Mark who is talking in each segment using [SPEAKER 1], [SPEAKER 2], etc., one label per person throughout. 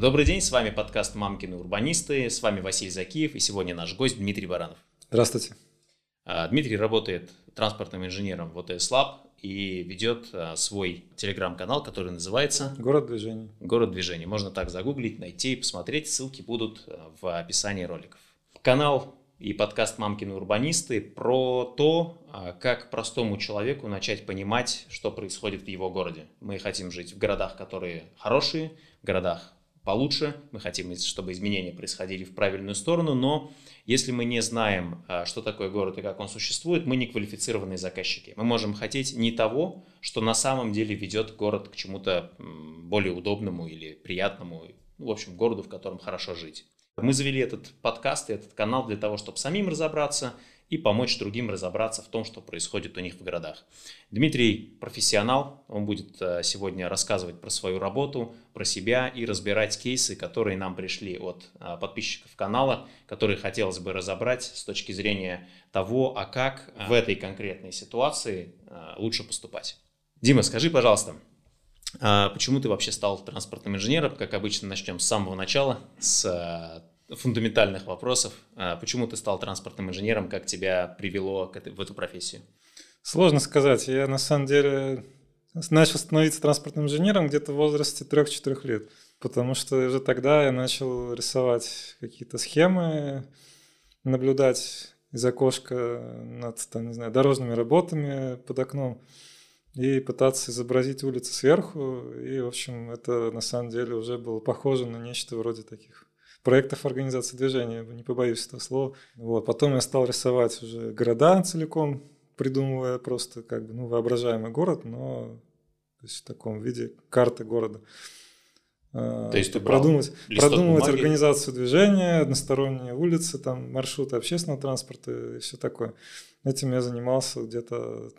[SPEAKER 1] Добрый день, с вами подкаст «Мамкины урбанисты», с вами Василий Закиев и сегодня наш гость Дмитрий Баранов.
[SPEAKER 2] Здравствуйте.
[SPEAKER 1] А, Дмитрий работает транспортным инженером в ОТС Лаб и ведет а, свой телеграм-канал, который называется
[SPEAKER 2] «Город движений».
[SPEAKER 1] «Город движений». Можно так загуглить, найти, посмотреть, ссылки будут а, в описании роликов. Канал и подкаст «Мамкины урбанисты» про то, как простому человеку начать понимать, что происходит в его городе. Мы хотим жить в городах, которые хорошие, в городах получше, мы хотим, чтобы изменения происходили в правильную сторону, но если мы не знаем, а, что такое город и как он существует, мы не квалифицированные заказчики. Мы можем хотеть не того, что на самом деле ведет город к чему-то более удобному или приятному, ну, в общем, городу, в котором хорошо жить. Мы завели этот подкаст и этот канал для того, чтобы самим разобраться и помочь другим разобраться в том, что происходит у них в городах. Дмитрий профессионал, он будет э, сегодня рассказывать про свою работу, про себя и разбирать кейсы, которые нам пришли от э, подписчиков канала, которые хотелось бы разобрать с точки зрения того, а как в этой конкретной ситуации э, лучше поступать. Дима, скажи, пожалуйста, почему ты вообще стал транспортным инженером? Как обычно, начнем с самого начала, с фундаментальных вопросов. А почему ты стал транспортным инженером? Как тебя привело в эту профессию?
[SPEAKER 2] Сложно сказать. Я на самом деле начал становиться транспортным инженером где-то в возрасте 3-4 лет. Потому что уже тогда я начал рисовать какие-то схемы, наблюдать из окошка над там, не знаю, дорожными работами под окном и пытаться изобразить улицы сверху. И, в общем, это на самом деле уже было похоже на нечто вроде таких проектов организации движения, не побоюсь этого слова. Вот. Потом я стал рисовать уже города целиком, придумывая просто как бы ну, воображаемый город, но то есть в таком виде карты города.
[SPEAKER 1] А, то есть ты
[SPEAKER 2] продумать, продумывать бумаги? организацию движения, односторонние улицы, там маршруты общественного транспорта и все такое. Этим я занимался где-то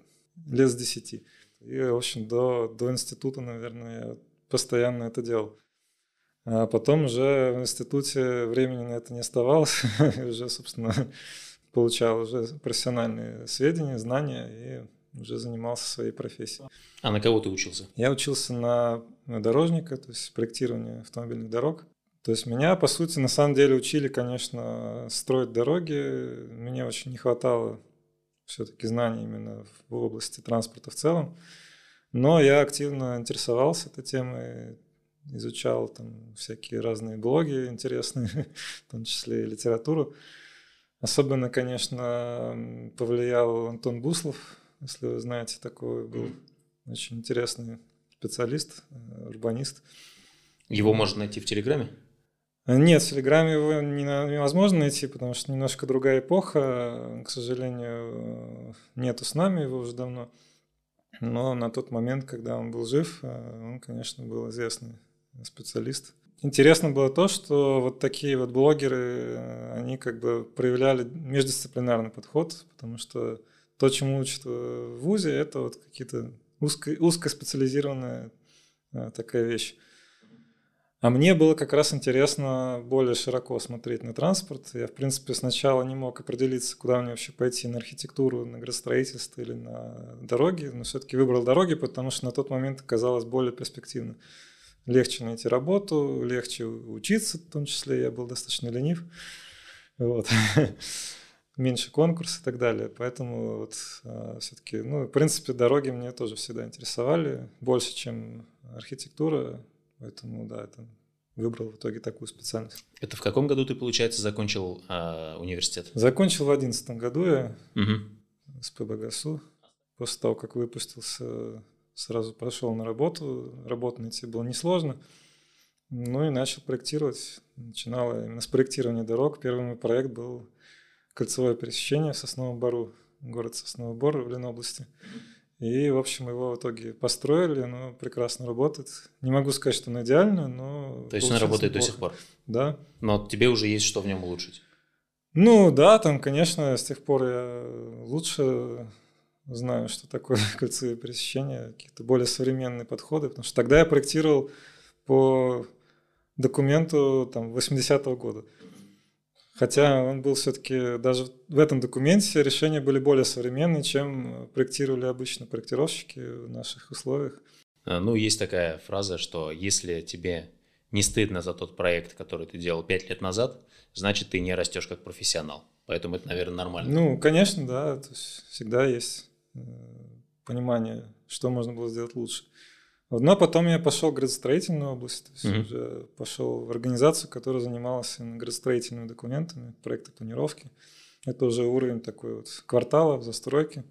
[SPEAKER 2] лет с десяти. И, в общем, до, до института, наверное, я постоянно это делал. А потом уже в институте времени на это не оставалось, уже, собственно, получал уже профессиональные сведения, знания и уже занимался своей профессией.
[SPEAKER 1] А на кого ты учился?
[SPEAKER 2] Я учился на, дорожника, то есть проектирование автомобильных дорог. То есть меня, по сути, на самом деле учили, конечно, строить дороги. Мне очень не хватало все-таки знаний именно в области транспорта в целом. Но я активно интересовался этой темой, изучал там всякие разные блоги интересные, в том числе и литературу. Особенно, конечно, повлиял Антон Буслов, если вы знаете, такой был очень интересный специалист, э, урбанист.
[SPEAKER 1] Его можно найти в Телеграме?
[SPEAKER 2] Нет, в Телеграме его невозможно найти, потому что немножко другая эпоха. К сожалению, нету с нами его уже давно. Но на тот момент, когда он был жив, э, он, конечно, был известный специалист. Интересно было то, что вот такие вот блогеры, э, они как бы проявляли междисциплинарный подход, потому что то, чему учат в ВУЗе, это вот какие-то узко, узкоспециализированная э, такая вещь. А мне было как раз интересно более широко смотреть на транспорт. Я, в принципе, сначала не мог определиться, куда мне вообще пойти, на архитектуру, на градостроительство или на дороги, но все-таки выбрал дороги, потому что на тот момент казалось более перспективно легче найти работу, легче учиться, в том числе я был достаточно ленив. Вот. меньше конкурс и так далее. Поэтому вот а, все-таки, ну, в принципе, дороги мне тоже всегда интересовали, больше, чем архитектура. Поэтому, да, это выбрал в итоге такую специальность.
[SPEAKER 1] Это в каком году ты, получается, закончил э, университет?
[SPEAKER 2] Закончил в одиннадцатом году я угу. с ПБГСУ. После того, как выпустился сразу пошел на работу, работу найти было несложно. Ну и начал проектировать. Начинал именно с проектирования дорог. Первый мой проект был кольцевое пересечение в Сосновом Бору, город Сосновый Бор в Ленобласти. И, в общем, его в итоге построили, но прекрасно работает. Не могу сказать, что он идеально, но...
[SPEAKER 1] То есть он работает неплохо. до сих пор?
[SPEAKER 2] Да.
[SPEAKER 1] Но тебе уже есть что в нем улучшить?
[SPEAKER 2] Ну да, там, конечно, с тех пор я лучше знаю, что такое кольцевые пересечения, какие-то более современные подходы, потому что тогда я проектировал по документу там 80-го года. Хотя он был все-таки, даже в этом документе решения были более современные, чем проектировали обычно проектировщики в наших условиях.
[SPEAKER 1] А, ну, есть такая фраза, что если тебе не стыдно за тот проект, который ты делал пять лет назад, значит, ты не растешь как профессионал. Поэтому это, наверное, нормально.
[SPEAKER 2] Ну, конечно, да. То есть всегда есть понимание, что можно было сделать лучше. Но потом я пошел в градостроительную область, то есть mm-hmm. уже пошел в организацию, которая занималась градостроительными документами, проекты планировки. Это уже уровень такой вот квартала, застройки,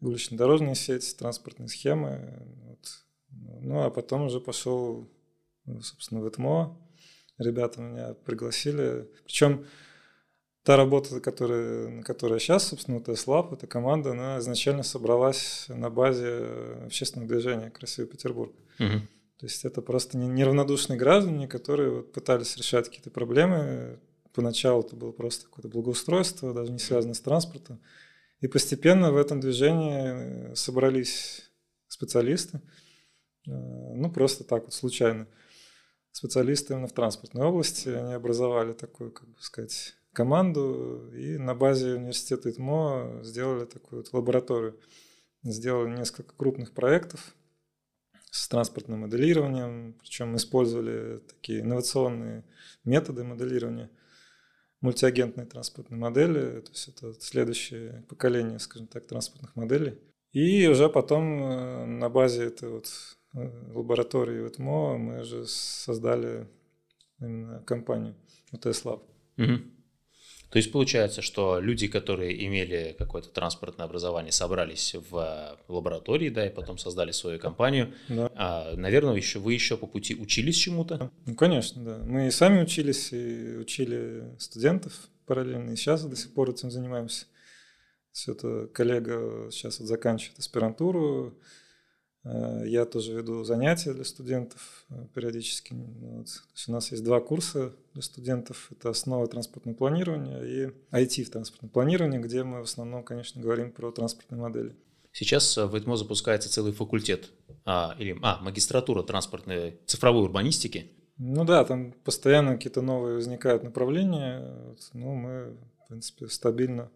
[SPEAKER 2] улично-дорожная сеть, транспортные схемы. Вот. Ну, а потом уже пошел, собственно, в ЭТМО. Ребята меня пригласили. Причем та работа, которая, на которой сейчас, собственно, Lab, эта команда, она изначально собралась на базе общественного движения «Красивый Петербург». Угу. То есть это просто неравнодушные граждане, которые вот пытались решать какие-то проблемы. Поначалу это было просто какое-то благоустройство, даже не связанное с транспортом. И постепенно в этом движении собрались специалисты, э, ну просто так вот случайно, специалисты именно в транспортной области. Они образовали такую, как бы сказать, команду и на базе университета ИТМО сделали такую вот лабораторию. Сделали несколько крупных проектов с транспортным моделированием, причем использовали такие инновационные методы моделирования, мультиагентные транспортные модели, то есть это следующее поколение, скажем так, транспортных моделей. И уже потом э, на базе этой вот э, лаборатории в ИТМО мы уже создали именно компанию UTS Lab. Угу.
[SPEAKER 1] То есть получается, что люди, которые имели какое-то транспортное образование, собрались в лаборатории, да, и потом создали свою компанию. Да. А, наверное, еще вы еще по пути учились чему-то?
[SPEAKER 2] Ну, конечно, да. Мы и сами учились, и учили студентов параллельно, и сейчас до сих пор этим занимаемся. Все это коллега сейчас вот заканчивает аспирантуру, Э, я тоже веду занятия для студентов э, периодически. Ну, вот. у нас есть два курса для студентов. Это основа транспортного планирования и IT в транспортном планировании, где мы в основном, конечно, говорим про транспортные модели.
[SPEAKER 1] Сейчас в ИТМО запускается целый факультет, а, или а, магистратура транспортной цифровой урбанистики.
[SPEAKER 2] Ну да, там постоянно какие-то новые возникают направления. Вот, ну, мы, в принципе, стабильно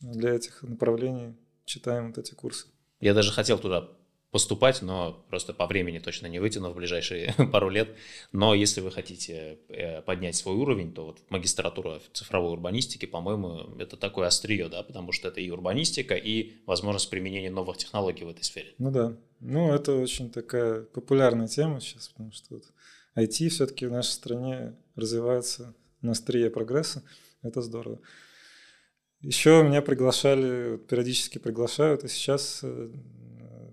[SPEAKER 2] для этих направлений читаем вот эти курсы.
[SPEAKER 1] Я даже хотел туда поступать, но просто по времени точно не вытяну в ближайшие пару лет. Но если вы хотите э, поднять свой уровень, то вот магистратура цифровой урбанистики, по-моему, это такое острие, да, потому что это и урбанистика, и возможность применения новых технологий в этой сфере.
[SPEAKER 2] Ну да, ну это очень такая популярная тема сейчас, потому что вот IT все-таки в нашей стране развивается на острие прогресса, это здорово. Еще меня приглашали, периодически приглашают, и сейчас э,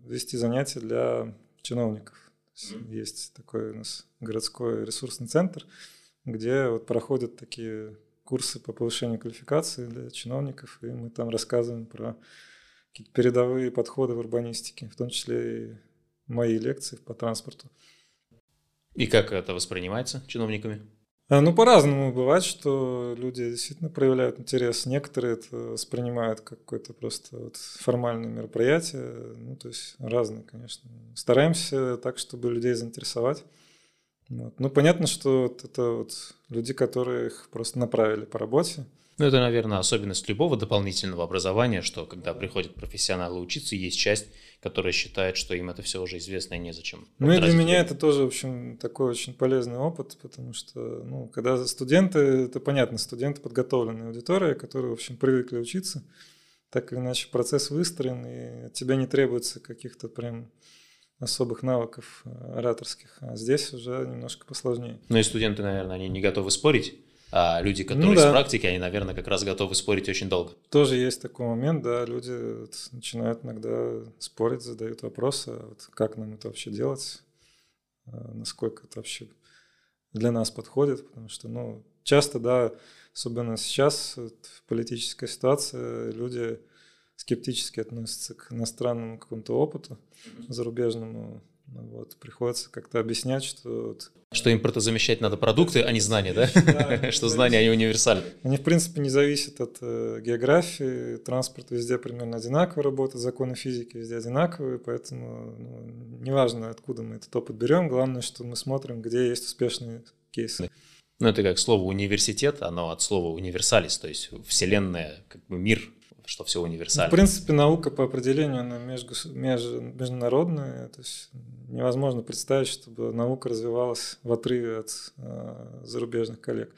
[SPEAKER 2] вести занятия для чиновников. Есть такой у нас городской ресурсный центр, где вот проходят такие курсы по повышению квалификации для чиновников, и мы там рассказываем про какие-то передовые подходы в урбанистике, в том числе и мои лекции по транспорту.
[SPEAKER 1] И как это воспринимается чиновниками?
[SPEAKER 2] А, ну, по-разному бывает, что люди действительно проявляют интерес. Некоторые это воспринимают как какое-то просто вот формальное мероприятие. Ну, то есть разные, конечно. Стараемся так, чтобы людей заинтересовать. Вот. Ну, понятно, что вот это вот люди, которые их просто направили по работе.
[SPEAKER 1] Ну, это, наверное, особенность любого дополнительного образования, что когда приходят профессионалы учиться, есть часть которые считают, что им это все уже известно и незачем.
[SPEAKER 2] Ну и для меня это тоже, в общем, такой очень полезный опыт, потому что, ну, когда студенты, это понятно, студенты подготовленная аудитория, которые, в общем, привыкли учиться, так или иначе процесс выстроен, и от тебя не требуется каких-то прям особых навыков ораторских, а здесь уже немножко посложнее.
[SPEAKER 1] Ну и студенты, наверное, они не готовы спорить, а люди, которые ну, да. из практики, они, наверное, как раз готовы спорить очень долго.
[SPEAKER 2] Тоже есть такой момент, да, люди начинают иногда спорить, задают вопросы, а вот как нам это вообще делать, а насколько это вообще для нас подходит, потому что, ну, часто, да, особенно сейчас вот, в политической ситуации люди скептически относятся к иностранному какому-то опыту зарубежному, вот, приходится как-то объяснять, что... Вот...
[SPEAKER 1] Что импортозамещать надо продукты, а не знания, да? да что знания, они универсальны.
[SPEAKER 2] Они, в принципе, не зависят от э, географии. Транспорт везде примерно одинаково работает, законы физики везде одинаковые, поэтому ну, неважно, откуда мы этот опыт берем, главное, что мы смотрим, где есть успешные кейсы.
[SPEAKER 1] Ну, это как слово университет, оно от слова универсалис, то есть вселенная, как бы мир что все универсально.
[SPEAKER 2] В принципе, наука по определению она между, меж, международная. То есть невозможно представить, чтобы наука развивалась в отрыве от э, зарубежных коллег.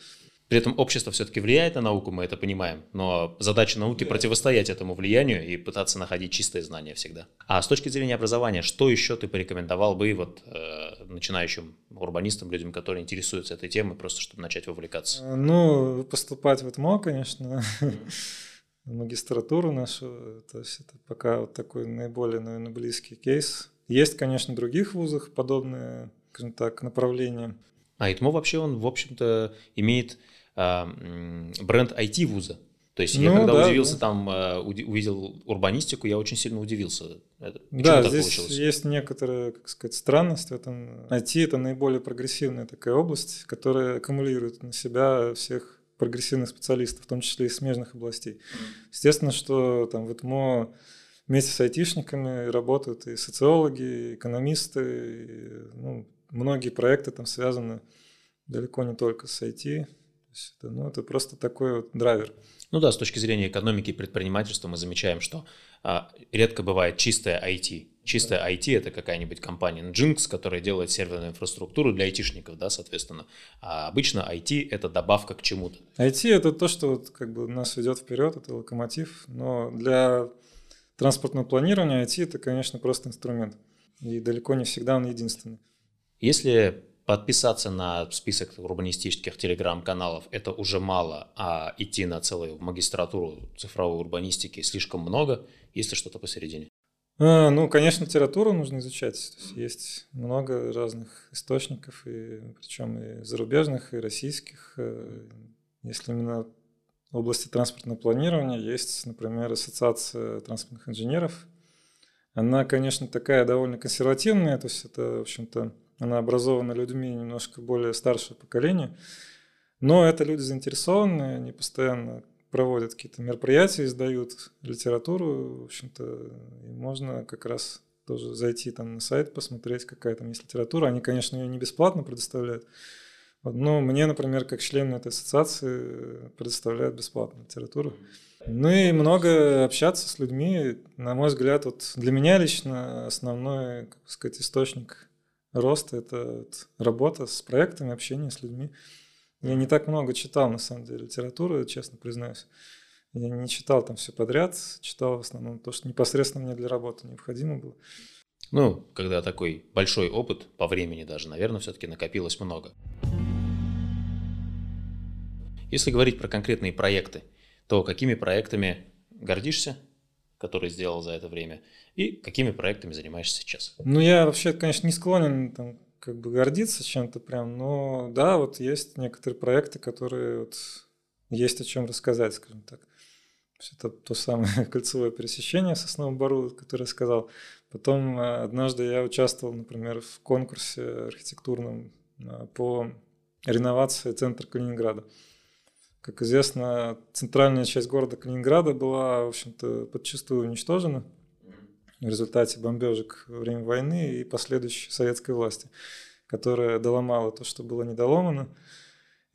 [SPEAKER 1] При этом общество все-таки влияет на науку, мы это понимаем, но задача науки противостоять этому влиянию и пытаться находить чистые знания всегда. А с точки зрения образования, что еще ты порекомендовал бы вот э, начинающим урбанистам, людям, которые интересуются этой темой, просто чтобы начать вовлекаться?
[SPEAKER 2] Э, ну, поступать в ТМО, конечно, в магистратуру нашу, то есть это пока вот такой наиболее, наверное, близкий кейс. Есть, конечно, в других вузах подобные, скажем так, направления.
[SPEAKER 1] А ИТМО вообще, он, в общем-то, имеет а, бренд IT-вуза. То есть ну, я когда да, удивился да. там, а, увидел урбанистику, я очень сильно удивился.
[SPEAKER 2] Это, да, здесь получилось? есть некоторая, как сказать, странность в этом. IT – это наиболее прогрессивная такая область, которая аккумулирует на себя всех прогрессивных специалистов, в том числе и смежных областей. Естественно, что там в ЭТМО вместе с айтишниками работают и социологи, и экономисты, и, ну, многие проекты там связаны далеко не только с IT, это, ну, это просто такой вот драйвер.
[SPEAKER 1] Ну да, с точки зрения экономики и предпринимательства мы замечаем, что а, редко бывает чистая IT. Чистая да. IT это какая-нибудь компания Nginx, которая делает серверную инфраструктуру для айтишников, да, соответственно. А обычно IT это добавка к чему-то.
[SPEAKER 2] IT это то, что вот, как бы нас ведет вперед, это локомотив, но для транспортного планирования IT это, конечно, просто инструмент. И далеко не всегда он единственный.
[SPEAKER 1] Если подписаться на список урбанистических телеграм-каналов это уже мало, а идти на целую магистратуру цифровой урбанистики слишком много, есть ли что-то посередине?
[SPEAKER 2] А, ну, конечно, литературу нужно изучать. Есть, есть много разных источников, и, причем и зарубежных, и российских. Э, если именно в области транспортного планирования есть, например, Ассоциация транспортных инженеров. Она, конечно, такая довольно консервативная, то есть это, в общем-то, она образована людьми немножко более старшего поколения. Но это люди заинтересованные, они постоянно проводят какие-то мероприятия, издают литературу, в общем-то, можно как раз тоже зайти там на сайт, посмотреть, какая там есть литература. Они, конечно, ее не бесплатно предоставляют, но мне, например, как член этой ассоциации предоставляют бесплатную литературу. Ну и много общаться с людьми. На мой взгляд, вот для меня лично основной, как сказать, источник рост – это работа с проектами, общение с людьми. Я не так много читал, на самом деле, литературы, честно признаюсь. Я не читал там все подряд, читал в основном то, что непосредственно мне для работы необходимо было.
[SPEAKER 1] Ну, когда такой большой опыт, по времени даже, наверное, все-таки накопилось много. Если говорить про конкретные проекты, то какими проектами гордишься, которые сделал за это время, и какими проектами занимаешься сейчас?
[SPEAKER 2] Ну, я вообще, конечно, не склонен там, как бы гордиться чем-то прям, но да, вот есть некоторые проекты, которые вот есть о чем рассказать, скажем так. Это то самое кольцевое пересечение с Сосновым Бару, которое я сказал. Потом э, однажды я участвовал, например, в конкурсе архитектурном э, по реновации центра Калининграда. Как известно, центральная часть города Калининграда была, в общем-то, подчастую уничтожена в результате бомбежек во время войны и последующей советской власти, которая доломала то, что было недоломано.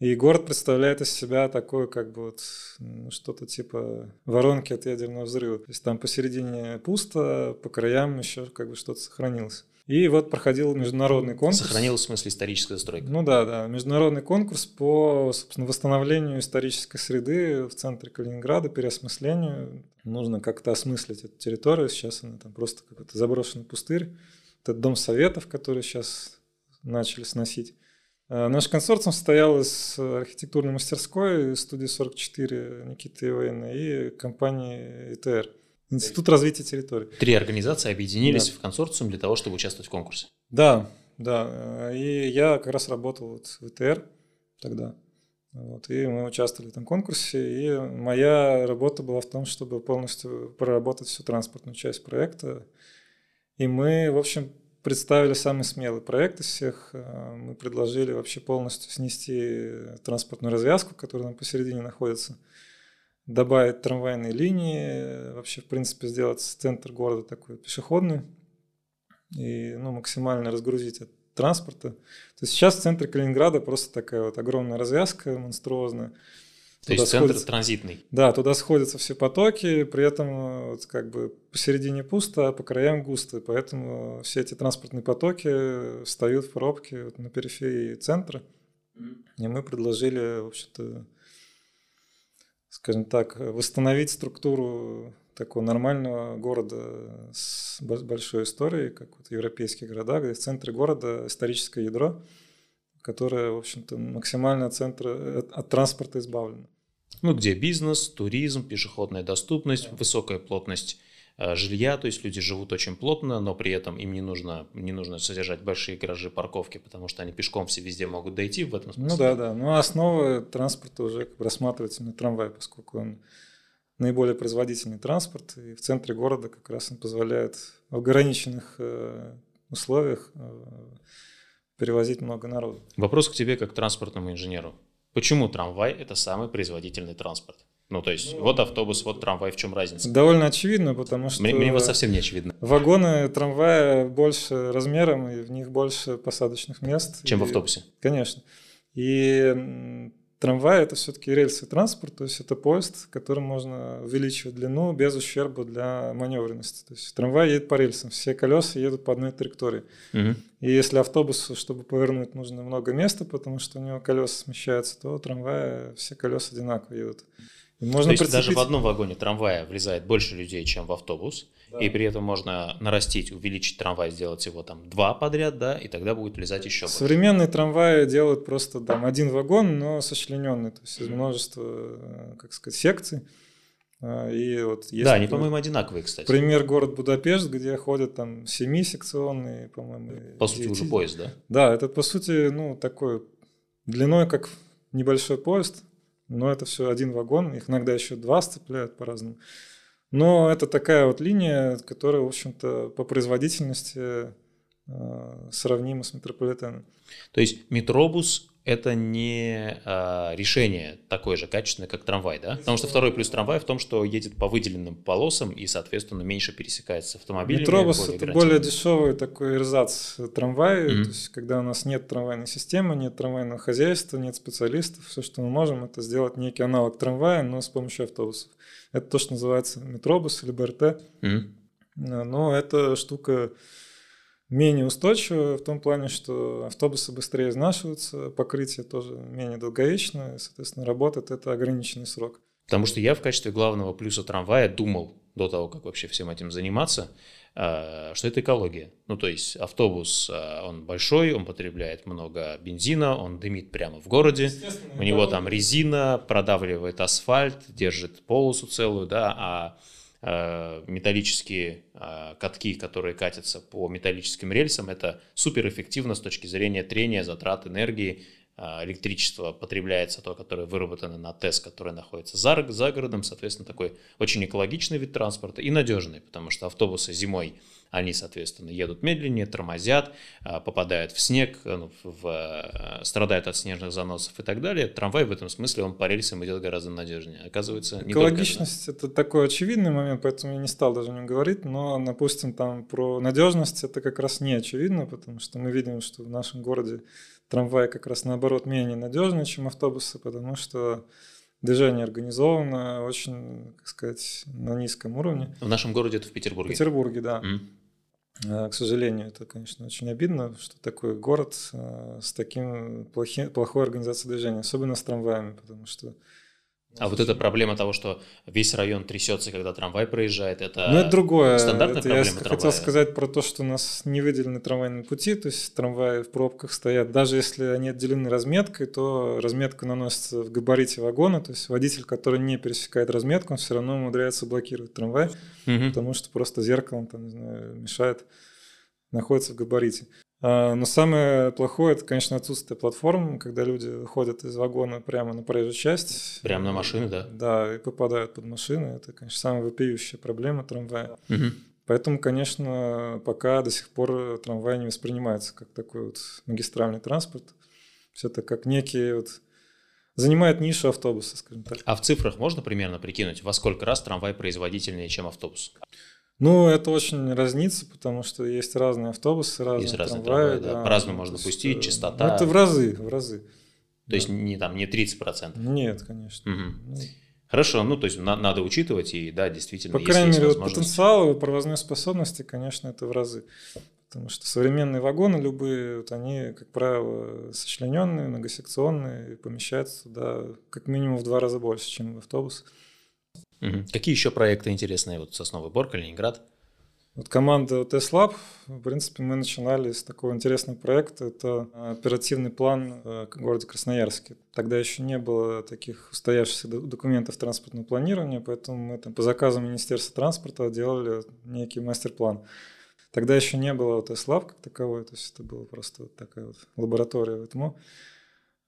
[SPEAKER 2] И город представляет из себя такое, как бы вот ну, что-то типа воронки от ядерного взрыва. То есть там посередине пусто, по краям еще как бы что-то сохранилось. И вот проходил международный конкурс.
[SPEAKER 1] Сохранилась в смысле историческая застройка?
[SPEAKER 2] Ну да, да. Международный конкурс по, собственно, восстановлению исторической среды в центре Калининграда, переосмыслению. Нужно как-то осмыслить эту территорию. Сейчас она там просто какой-то заброшенный пустырь. Этот дом советов, который сейчас начали сносить. А наш консорциум состоял из архитектурной мастерской студии 44 Никиты Ивейна и компании ИТР. Институт развития территории.
[SPEAKER 1] Три организации объединились да. в консорциум для того, чтобы участвовать в конкурсе.
[SPEAKER 2] Да, да. И я как раз работал вот в ИТР тогда. Вот, и мы участвовали в этом конкурсе, и моя работа была в том, чтобы полностью проработать всю транспортную часть проекта. И мы, в общем, представили самый смелый проект из всех. Мы предложили вообще полностью снести транспортную развязку, которая там посередине находится – добавить трамвайные линии, вообще, в принципе, сделать центр города такой пешеходный и ну, максимально разгрузить от транспорта. То есть сейчас в центре Калининграда просто такая вот огромная развязка монструозная.
[SPEAKER 1] То есть центр сходится, транзитный.
[SPEAKER 2] Да, туда сходятся все потоки, при этом вот, как бы посередине пусто, а по краям густо. Поэтому все эти транспортные потоки встают в пробки вот, на периферии центра. И мы предложили, в общем-то, скажем так, восстановить структуру такого нормального города с большой историей, как вот европейские города, где в центре города историческое ядро, которое, в общем-то, максимально от центра, от, от транспорта избавлено.
[SPEAKER 1] Ну, где бизнес, туризм, пешеходная доступность, да. высокая плотность жилья, то есть люди живут очень плотно, но при этом им не нужно, не нужно содержать большие гаражи, парковки, потому что они пешком все везде могут дойти в этом
[SPEAKER 2] смысле. Ну да, да. Ну а основа транспорта уже как бы рассматривается на трамвай, поскольку он наиболее производительный транспорт, и в центре города как раз он позволяет в ограниченных э, условиях э, перевозить много народу.
[SPEAKER 1] Вопрос к тебе как транспортному инженеру. Почему трамвай – это самый производительный транспорт? Ну, то есть, вот автобус, вот трамвай, в чем разница?
[SPEAKER 2] Довольно очевидно, потому что...
[SPEAKER 1] Мне, мне вот совсем не очевидно.
[SPEAKER 2] Вагоны трамвая больше размером, и в них больше посадочных мест.
[SPEAKER 1] Чем
[SPEAKER 2] и,
[SPEAKER 1] в автобусе?
[SPEAKER 2] Конечно. И Трамвай – это все-таки рельсы транспорт, то есть это поезд, которым можно увеличивать длину без ущерба для маневренности. То есть трамвай едет по рельсам, все колеса едут по одной траектории. Угу. И если автобусу, чтобы повернуть, нужно много места, потому что у него колеса смещаются, то трамвая все колеса одинаково едут.
[SPEAKER 1] Можно то есть прицепить... даже в одном вагоне трамвая влезает больше людей, чем в автобус, и при этом можно нарастить, увеличить трамвай, сделать его там два подряд, да, и тогда будет влезать еще больше.
[SPEAKER 2] Современные трамваи делают просто там один вагон, но сочлененный, то есть из множества, как сказать, секций. А, и вот
[SPEAKER 1] есть, да, они, по-моему, одинаковые, кстати.
[SPEAKER 2] Пример город Будапешт, где ходят там семисекционные, по-моему.
[SPEAKER 1] По сути, 9. уже поезд, да?
[SPEAKER 2] Да, это по сути, ну, такой длиной, как небольшой поезд, но это все один вагон, их иногда еще два сцепляют по-разному. Но это такая вот линия, которая, в общем-то, по производительности э, сравнима с метрополитеном.
[SPEAKER 1] То есть метробус это не а, решение такое же качественное, как трамвай, да? Потому что второй плюс трамвая в том, что едет по выделенным полосам и, соответственно, меньше пересекается с автомобилями.
[SPEAKER 2] Метробус это более дешевый такой эрзац трамвая, mm-hmm. то есть когда у нас нет трамвайной системы, нет трамвайного хозяйства, нет специалистов, все, что мы можем, это сделать некий аналог трамвая, но с помощью автобусов. Это то, что называется метробус или БРТ. Mm-hmm. Но эта штука менее устойчивая в том плане, что автобусы быстрее изнашиваются, покрытие тоже менее долговечное, соответственно, работает это ограниченный срок.
[SPEAKER 1] Потому что я в качестве главного плюса трамвая думал до того, как вообще всем этим заниматься, э, что это экология. Ну, то есть автобус, э, он большой, он потребляет много бензина, он дымит прямо в городе, у него там резина, продавливает асфальт, держит полосу целую, да, а металлические э, катки, которые катятся по металлическим рельсам, это суперэффективно с точки зрения трения, затрат энергии, э, электричество потребляется то, которое выработано на ТЭС, который находится за, за городом, соответственно, такой очень экологичный вид транспорта и надежный, потому что автобусы зимой – они, соответственно, едут медленнее, тормозят, а, попадают в снег, э, ну, в, э, страдают от снежных заносов и так далее. Трамвай в этом смысле, он по рельсам идет гораздо надежнее. Оказывается,
[SPEAKER 2] не Экологичность – это такой очевидный момент, поэтому я не стал даже о нем говорить, но, допустим, там про надежность это как раз не очевидно, потому что мы видим, что в нашем городе трамвай как раз наоборот менее надежный, чем автобусы, потому что движение организовано очень, как сказать, на низком уровне.
[SPEAKER 1] В нашем городе это в Петербурге?
[SPEAKER 2] В Петербурге, да. Mm. К сожалению, это, конечно, очень обидно, что такой город э, с таким плохи, плохой организацией движения, особенно с трамваями, потому что
[SPEAKER 1] а вот эта проблема того, что весь район трясется, когда трамвай проезжает, это,
[SPEAKER 2] ну, это другое. стандартная это проблема Я трамвая. хотел сказать про то, что у нас не выделены трамвайные пути, то есть трамваи в пробках стоят. Даже если они отделены разметкой, то разметка наносится в габарите вагона, то есть водитель, который не пересекает разметку, он все равно умудряется блокировать трамвай, угу. потому что просто зеркалом там, не знаю, мешает, находится в габарите. А, но самое плохое, это, конечно, отсутствие платформ, когда люди ходят из вагона прямо на проезжую часть.
[SPEAKER 1] Прямо на машины, да?
[SPEAKER 2] Да, и попадают под машины. Это, конечно, самая вопиющая проблема трамвая. Угу. Поэтому, конечно, пока до сих пор трамвай не воспринимается как такой вот магистральный транспорт. Все это как некий вот занимает нишу автобуса, скажем так.
[SPEAKER 1] А в цифрах можно примерно прикинуть, во сколько раз трамвай производительнее, чем автобус?
[SPEAKER 2] Ну, это очень разнится, потому что есть разные автобусы, разные есть трамваи. Разные трамваи
[SPEAKER 1] да. да. По-разному можно пустить, частота.
[SPEAKER 2] Ну, это в разы, в разы.
[SPEAKER 1] То есть не там не 30%?
[SPEAKER 2] Нет, конечно.
[SPEAKER 1] Угу. Хорошо, ну то есть на, надо учитывать, и да, действительно,
[SPEAKER 2] По крайней мере, вот потенциал и провозной способности, конечно, это в разы. Потому что современные вагоны любые, вот они, как правило, сочлененные, многосекционные, и помещаются туда как минимум в два раза больше, чем автобус.
[SPEAKER 1] Угу. Какие еще проекты интересные? Вот Сосновый Бор, Калининград?
[SPEAKER 2] Вот команда TESLab, в принципе, мы начинали с такого интересного проекта. Это оперативный план в городе Красноярске. Тогда еще не было таких устоявшихся документов транспортного планирования, поэтому мы там по заказу Министерства транспорта делали некий мастер-план. Тогда еще не было TESLab как таковой, то есть это была просто вот такая вот лаборатория в ЭТМО.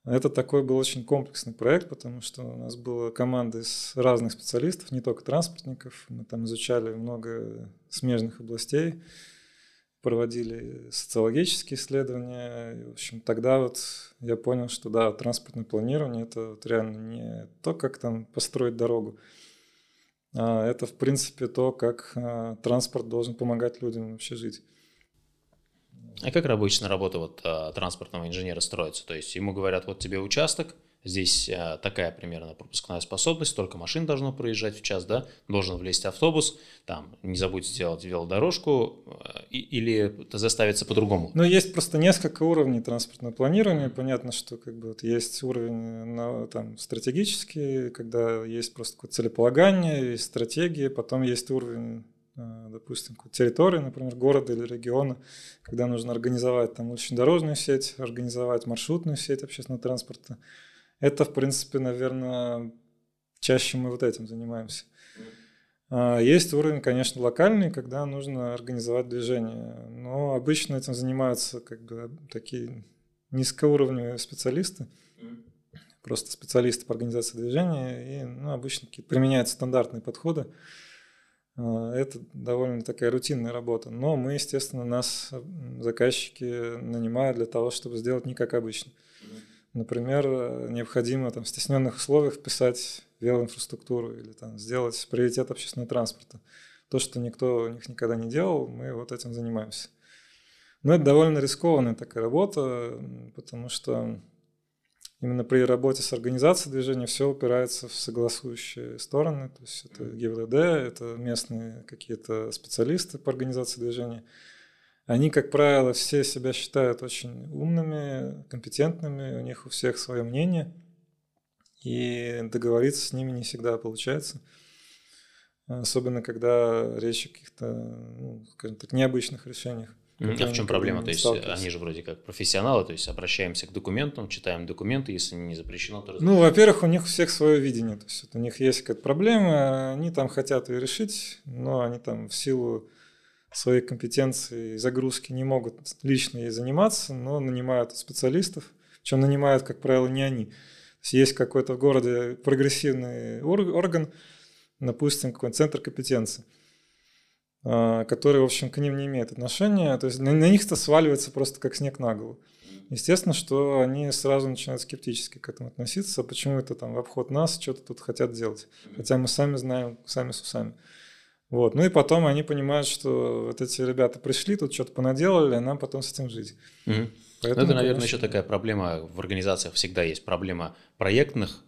[SPEAKER 2] Это такой был очень комплексный проект, потому что у нас была команда из разных специалистов, не только транспортников. Мы там изучали много смежных областей, проводили социологические исследования. И, в общем, тогда вот я понял, что да, транспортное планирование это вот реально не то, как там построить дорогу, а это, в принципе, то, как а, транспорт должен помогать людям вообще жить.
[SPEAKER 1] А как обычно работа вот, а, транспортного инженера строится? То есть ему говорят, вот тебе участок, здесь а, такая примерно пропускная способность, столько машин должно проезжать в час, да, должен влезть автобус, там, не забудь сделать велодорожку, а, и, или это заставится по-другому?
[SPEAKER 2] Ну, есть просто несколько уровней транспортного планирования. Понятно, что как бы вот есть уровень на, там, стратегический, когда есть просто целеполагание, есть стратегии, потом есть уровень допустим, территории, например, города или региона, когда нужно организовать там дорожную сеть, организовать маршрутную сеть общественного транспорта. Это, в принципе, наверное, чаще мы вот этим занимаемся. А, есть уровень, конечно, локальный, когда нужно организовать движение. Но обычно этим занимаются как бы такие низкоуровневые специалисты, просто специалисты по организации движения, и ну, обычно применяют стандартные подходы. А, это довольно такая рутинная работа. Но мы, естественно, нас заказчики нанимают для того, чтобы сделать не как обычно. Например, необходимо там, в стесненных условиях вписать велоинфраструктуру или там, сделать приоритет общественного транспорта. То, что никто у них никогда не делал, мы вот этим занимаемся. Но это довольно рискованная такая работа, потому что именно при работе с организацией движения все упирается в согласующие стороны. То есть это ГИВД, это местные какие-то специалисты по организации движения. Они, как правило, все себя считают очень умными, компетентными, у них у всех свое мнение, и договориться с ними не всегда получается. Особенно, когда речь о каких-то, ну, скажем так, необычных решениях.
[SPEAKER 1] А в чем проблема? То есть они же вроде как профессионалы, то есть обращаемся к документам, читаем документы, если не запрещено, то
[SPEAKER 2] Ну, во-первых, у них у всех свое видение, то есть вот у них есть какая-то проблема, они там хотят ее решить, но они там в силу своей компетенции и загрузки не могут лично ей заниматься, но нанимают специалистов, причем нанимают, как правило, не они. То есть есть какой-то в городе прогрессивный орган, допустим, какой-то центр компетенции – которые, в общем, к ним не имеют отношения. То есть на, на них-то сваливается просто как снег на голову. Естественно, что они сразу начинают скептически к этому относиться. Почему это там в обход нас что-то тут хотят делать? Хотя мы сами знаем, сами с усами. Вот. Ну и потом они понимают, что вот эти ребята пришли, тут что-то понаделали, а нам потом с этим жить.
[SPEAKER 1] Угу. Поэтому, это, наверное, конечно... еще такая проблема в организациях всегда есть проблема проектных а,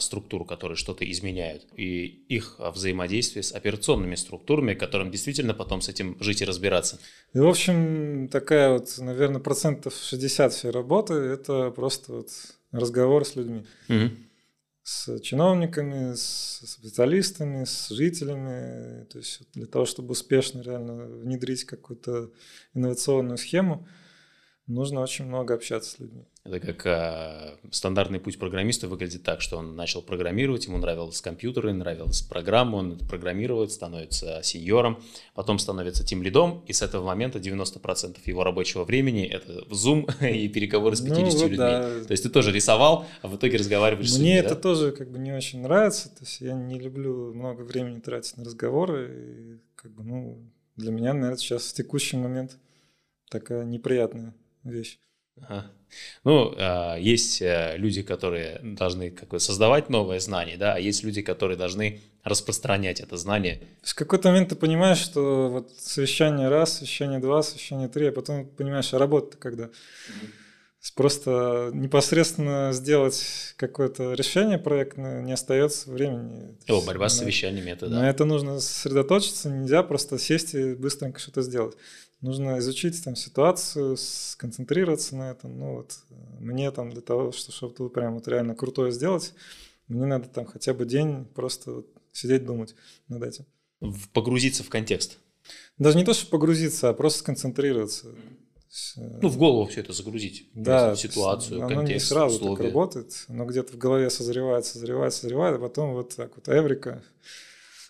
[SPEAKER 1] структур, которые что-то изменяют, и их взаимодействие с операционными структурами, которым действительно потом с этим жить и разбираться.
[SPEAKER 2] И, в общем, такая вот, наверное, процентов 60 всей работы – это просто вот разговор с людьми. Угу. С чиновниками, с специалистами, с жителями. То есть для того, чтобы успешно реально внедрить какую-то инновационную схему – нужно очень много общаться с людьми.
[SPEAKER 1] Это как а, стандартный путь программиста выглядит так, что он начал программировать, ему нравились компьютеры, нравилась программа, он программирует, становится сеньором, потом становится тим лидом, и с этого момента 90% его рабочего времени это Zoom и переговоры с 50 ну, вот людьми. Да. То есть ты тоже рисовал, а в итоге разговариваешь
[SPEAKER 2] Мне
[SPEAKER 1] с людьми,
[SPEAKER 2] это
[SPEAKER 1] да?
[SPEAKER 2] тоже как бы не очень нравится, то есть я не люблю много времени тратить на разговоры, и как бы, ну, для меня, наверное, сейчас в текущий момент такая неприятная вещь.
[SPEAKER 1] Ага. Ну, а, есть э, люди, которые должны как бы создавать новое знание, да, а есть люди, которые должны распространять это знание.
[SPEAKER 2] В какой-то момент ты понимаешь, что вот совещание раз, совещание два, совещание три, а потом понимаешь, а работа-то когда? Mm-hmm. Просто непосредственно сделать какое-то решение проектное не остается времени.
[SPEAKER 1] О, борьба с совещаниями это да.
[SPEAKER 2] На это нужно сосредоточиться, нельзя просто сесть и быстренько что-то сделать. Нужно изучить там ситуацию, сконцентрироваться на этом. Ну вот мне там для того, что, чтобы тут прям вот реально крутое сделать, мне надо там хотя бы день просто вот сидеть думать над этим.
[SPEAKER 1] Погрузиться в контекст.
[SPEAKER 2] Даже не то, чтобы погрузиться, а просто сконцентрироваться.
[SPEAKER 1] Ну, в голову все это загрузить.
[SPEAKER 2] Да,
[SPEAKER 1] ситуацию,
[SPEAKER 2] оно
[SPEAKER 1] контекст,
[SPEAKER 2] не сразу
[SPEAKER 1] условия.
[SPEAKER 2] так работает. Оно где-то в голове созревает, созревает, созревает, а потом вот так вот эврика.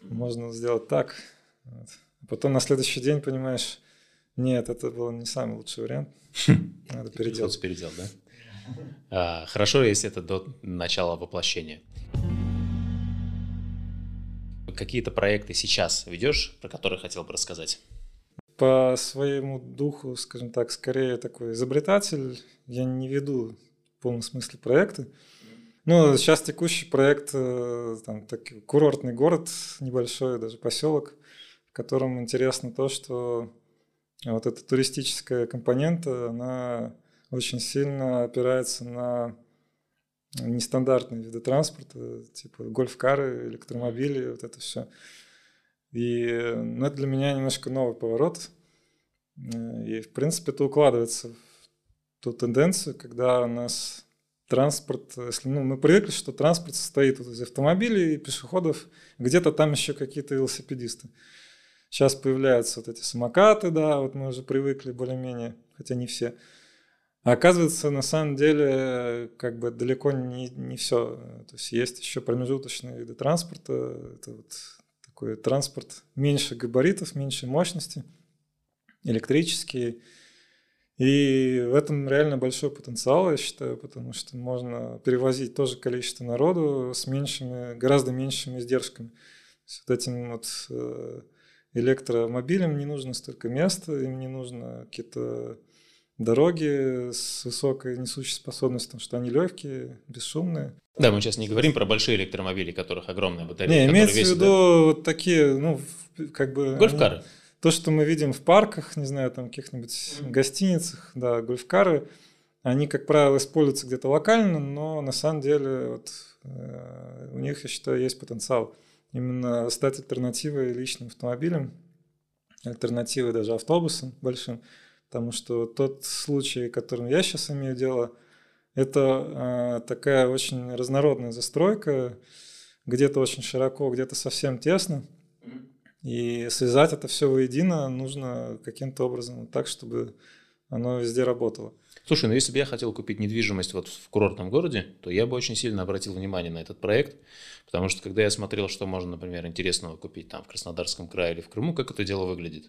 [SPEAKER 2] Можно сделать так. Вот. А потом на следующий день понимаешь, нет, это был не самый лучший вариант. Надо переделать.
[SPEAKER 1] Переделать, да? А, хорошо, если это до начала воплощения. Какие-то проекты сейчас ведешь, про которые хотел бы рассказать?
[SPEAKER 2] По своему духу, скажем так, скорее такой изобретатель. Я не веду в полном смысле проекты. Ну, сейчас текущий проект, э, там, такой курортный город, небольшой даже поселок, в котором интересно то, что вот эта туристическая компонента, она очень сильно опирается на нестандартные виды транспорта, типа гольф-кары, электромобили, вот это все. И ну, это для меня немножко новый поворот. И, в принципе, это укладывается в ту тенденцию, когда у нас транспорт, если ну, мы привыкли, что транспорт состоит вот из автомобилей, пешеходов, где-то там еще какие-то велосипедисты. Сейчас появляются вот эти самокаты, да, вот мы уже привыкли более-менее, хотя не все. А оказывается, на самом деле, как бы далеко не, не все. То есть есть еще промежуточные виды транспорта. Это вот такой транспорт меньше габаритов, меньше мощности, электрический. И в этом реально большой потенциал, я считаю, потому что можно перевозить тоже количество народу с меньшими, гораздо меньшими издержками. С вот этим вот э, электромобилям не нужно столько места, им не нужно какие-то дороги с высокой несущей способностью, потому что они легкие, бесшумные.
[SPEAKER 1] Да, мы сейчас не говорим про большие электромобили, которых огромная батарея.
[SPEAKER 2] Не, имеется в виду да? вот такие, ну, как бы...
[SPEAKER 1] Гольфкары.
[SPEAKER 2] Они, то, что мы видим в парках, не знаю, там каких-нибудь mm-hmm. гостиницах, да, гольфкары, они, как правило, используются где-то локально, но на самом деле вот, э, у них, я считаю, есть потенциал именно стать альтернативой личным автомобилям, альтернативой даже автобусам большим. Потому что тот случай, которым я сейчас имею дело, это э, такая очень разнородная застройка, где-то очень широко, где-то совсем тесно. И связать это все воедино нужно каким-то образом так, чтобы оно везде работало.
[SPEAKER 1] Слушай, ну если бы я хотел купить недвижимость вот в курортном городе, то я бы очень сильно обратил внимание на этот проект, потому что когда я смотрел, что можно, например, интересного купить там в Краснодарском крае или в Крыму, как это дело выглядит.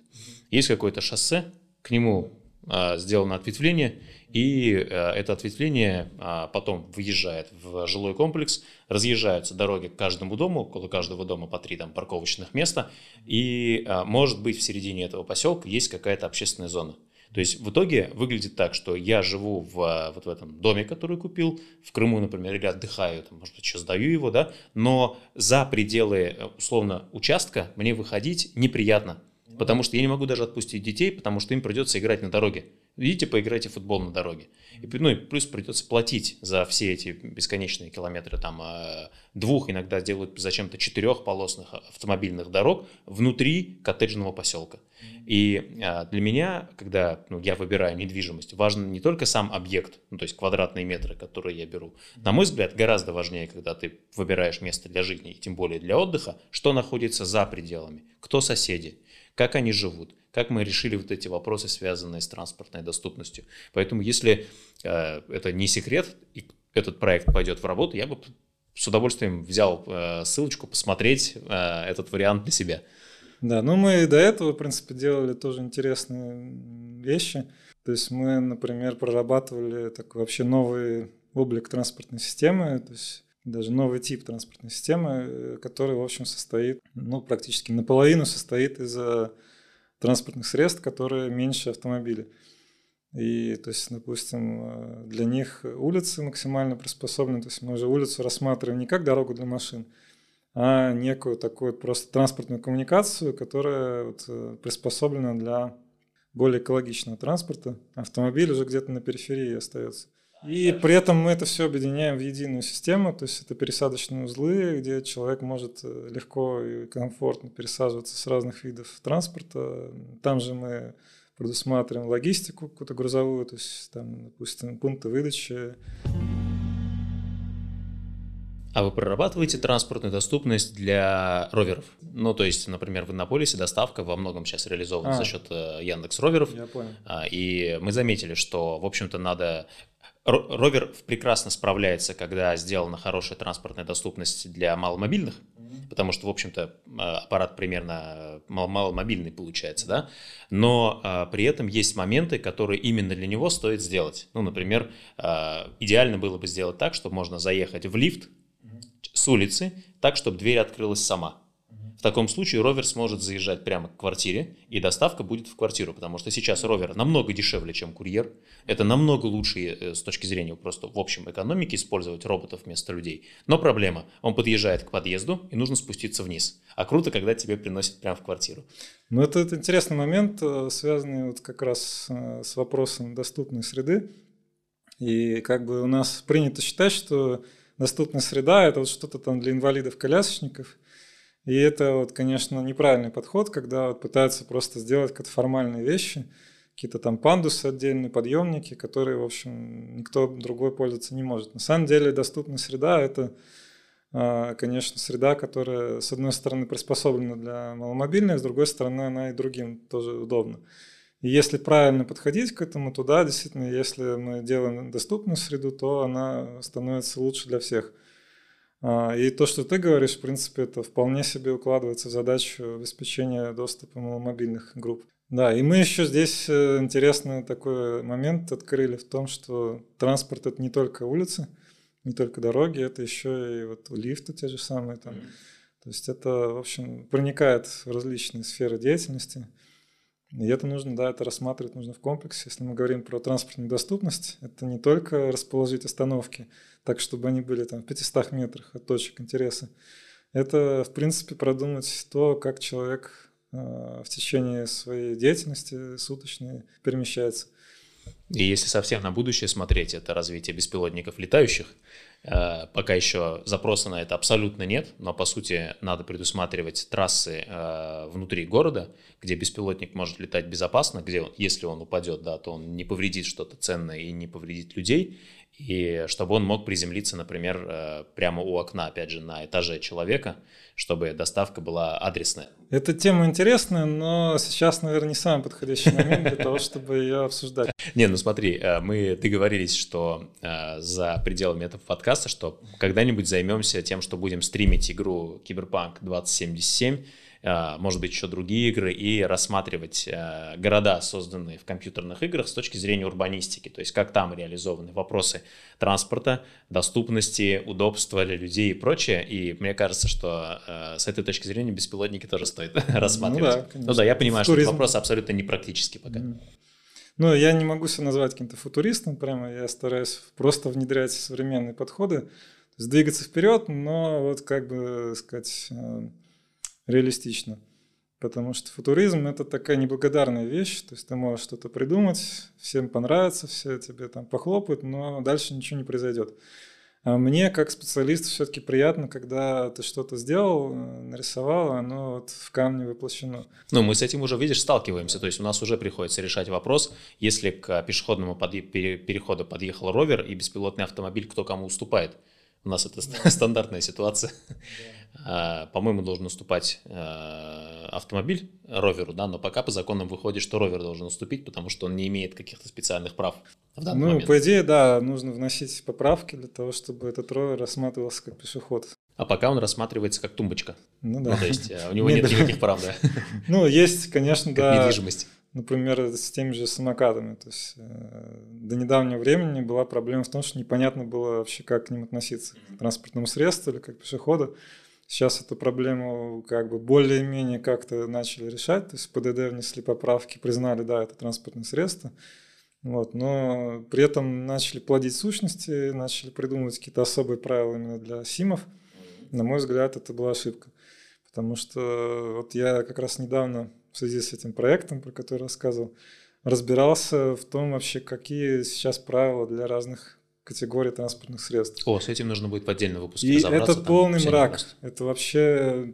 [SPEAKER 1] Есть какое-то шоссе, к нему а, сделано ответвление, и а, это ответвление а, потом въезжает в жилой комплекс, разъезжаются дороги к каждому дому, около каждого дома по три там парковочных места, и может быть в середине этого поселка есть какая-то общественная зона. То есть в итоге выглядит так, что я живу в, вот в этом доме, который купил, в Крыму, например, или отдыхаю, там, может быть, еще сдаю его, да, но за пределы, условно, участка мне выходить неприятно. Потому что я не могу даже отпустить детей, потому что им придется играть на дороге. Идите, поиграйте в футбол на дороге. И, ну и плюс придется платить за все эти бесконечные километры там э, двух, иногда делают зачем-то четырехполосных автомобильных дорог внутри коттеджного поселка. И э, для меня, когда ну, я выбираю недвижимость, важен не только сам объект, ну, то есть квадратные метры, которые я беру. На мой взгляд, гораздо важнее, когда ты выбираешь место для жизни, и тем более для отдыха, что находится за пределами, кто соседи, как они живут, как мы решили вот эти вопросы, связанные с транспортной доступностью. Поэтому если э, это не секрет, и этот проект пойдет в работу, я бы с удовольствием взял э, ссылочку посмотреть э, этот вариант для себя.
[SPEAKER 2] Да, ну мы и до этого, в принципе, делали тоже интересные вещи. То есть мы, например, прорабатывали такой вообще новый облик транспортной системы, то есть даже новый тип транспортной системы, э, который, в общем, состоит, ну, практически наполовину состоит из э, транспортных средств, которые меньше автомобилей. И, то есть, допустим, э, для них улицы максимально приспособлены, то есть мы уже улицу рассматриваем не как дорогу для машин, а некую такую просто транспортную коммуникацию, которая вот приспособлена для более экологичного транспорта. Автомобиль уже где-то на периферии остается. И при этом мы это все объединяем в единую систему, то есть это пересадочные узлы, где человек может э, легко и комфортно пересаживаться с разных видов транспорта. Там же мы предусматриваем логистику какую-то грузовую, то есть там, допустим, пункты выдачи.
[SPEAKER 1] А вы прорабатываете транспортную доступность для роверов? Ну, то есть, например, в Иннополисе доставка во многом сейчас реализована а. за счет э, Яндекс Роверов.
[SPEAKER 2] Я понял.
[SPEAKER 1] А, и мы заметили, что, в общем-то, надо Ровер прекрасно справляется, когда сделана хорошая транспортная доступность для маломобильных, потому что, в общем-то, аппарат примерно маломобильный получается, да, но а, при этом есть моменты, которые именно для него стоит сделать. Ну, например, а, идеально было бы сделать так, чтобы можно заехать в лифт с улицы, так, чтобы дверь открылась сама. В таком случае ровер сможет заезжать прямо к квартире, и доставка будет в квартиру, потому что сейчас ровер намного дешевле, чем курьер. Это намного лучше э, с точки зрения просто в общем экономики использовать роботов вместо людей. Но проблема, он подъезжает к подъезду, и нужно спуститься вниз. А круто, когда тебе приносят прямо в квартиру.
[SPEAKER 2] Ну, это, это интересный момент, э, связанный вот как раз э, с вопросом доступной среды. И как бы у нас принято считать, что доступная среда – это вот что-то там для инвалидов-колясочников – и это, вот, конечно, неправильный подход, когда вот пытаются просто сделать какие-то формальные вещи, какие-то там пандусы отдельные, подъемники, которые, в общем, никто другой пользоваться не может. На самом деле доступная среда – это, а, конечно, среда, которая, с одной стороны, приспособлена для маломобильных, с другой стороны, она и другим тоже удобна. И если правильно подходить к этому, то да, действительно, если мы делаем доступную среду, то она становится лучше для всех. А, и то, что ты говоришь, в принципе, это вполне себе укладывается в задачу обеспечения доступа мобильных групп. Да, и мы еще здесь э, интересный такой момент открыли в том, что транспорт это не только улицы, не только дороги, это еще и вот лифты те же самые там. То есть это, в общем, проникает в различные сферы деятельности. И это нужно, да, это рассматривать нужно в комплексе. Если мы говорим про транспортную доступность, это не только расположить остановки, так, чтобы они были там в 500 метрах от точек интереса. Это, в принципе, продумать то, как человек э, в течение своей деятельности суточной перемещается.
[SPEAKER 1] И если совсем на будущее смотреть, это развитие беспилотников летающих. Э, пока еще запроса на это абсолютно нет, но по сути надо предусматривать трассы э, внутри города, где беспилотник может летать безопасно, где если он упадет, да, то он не повредит что-то ценное и не повредит людей, и чтобы он мог приземлиться, например, э, прямо у окна, опять же, на этаже человека, чтобы доставка была адресная.
[SPEAKER 2] Эта тема интересная, но сейчас, наверное, не самый подходящий момент для того, чтобы ее обсуждать.
[SPEAKER 1] Не, ну смотри, мы договорились, что за пределами этого подкаста, что когда-нибудь займемся тем, что будем стримить игру Киберпанк 2077, а, может быть, еще другие игры, и рассматривать а, города, созданные в компьютерных играх с точки зрения урбанистики, то есть как там реализованы вопросы транспорта, доступности, удобства для людей и прочее. И мне кажется, что а, с этой точки зрения беспилотники тоже стоит рассматривать. Ну да, конечно. ну да я понимаю, Футуризм. что этот вопрос абсолютно непрактический пока.
[SPEAKER 2] Ну, я не могу себя назвать каким-то футуристом прямо, я стараюсь просто внедрять современные подходы, двигаться вперед, но вот как бы сказать, реалистично. Потому что футуризм – это такая неблагодарная вещь, то есть ты можешь что-то придумать, всем понравится, все тебе там похлопают, но дальше ничего не произойдет. А мне, как специалисту, все-таки приятно, когда ты что-то сделал, нарисовал, оно вот в камне воплощено.
[SPEAKER 1] Ну, мы с этим уже, видишь, сталкиваемся. То есть у нас уже приходится решать вопрос, если к пешеходному подъ... переходу подъехал ровер и беспилотный автомобиль, кто кому уступает. У нас это стандартная ситуация. А, по-моему, должен уступать а, автомобиль роверу, да, но пока по законам выходит, что ровер должен уступить, потому что он не имеет каких-то специальных прав
[SPEAKER 2] в данный ну, момент. по идее, да, нужно вносить поправки для того, чтобы этот ровер рассматривался как пешеход.
[SPEAKER 1] А пока он рассматривается как тумбочка. Ну да. Ну, то есть а, у него нет никаких прав, да.
[SPEAKER 2] Ну, есть, конечно, да. недвижимость например, с теми же самокатами. То есть э, до недавнего времени была проблема в том, что непонятно было вообще, как к ним относиться, к транспортному средству или как пешеходу. Сейчас эту проблему как бы более-менее как-то начали решать, то есть ПДД внесли поправки, признали, да, это транспортное средство, вот, но при этом начали плодить сущности, начали придумывать какие-то особые правила именно для СИМов. На мой взгляд, это была ошибка. Потому что вот я как раз недавно в связи с этим проектом, про который рассказывал, разбирался в том вообще, какие сейчас правила для разных категорий транспортных средств.
[SPEAKER 1] О, с этим нужно будет в отдельном выпуске
[SPEAKER 2] И это полный мрак. Это вообще,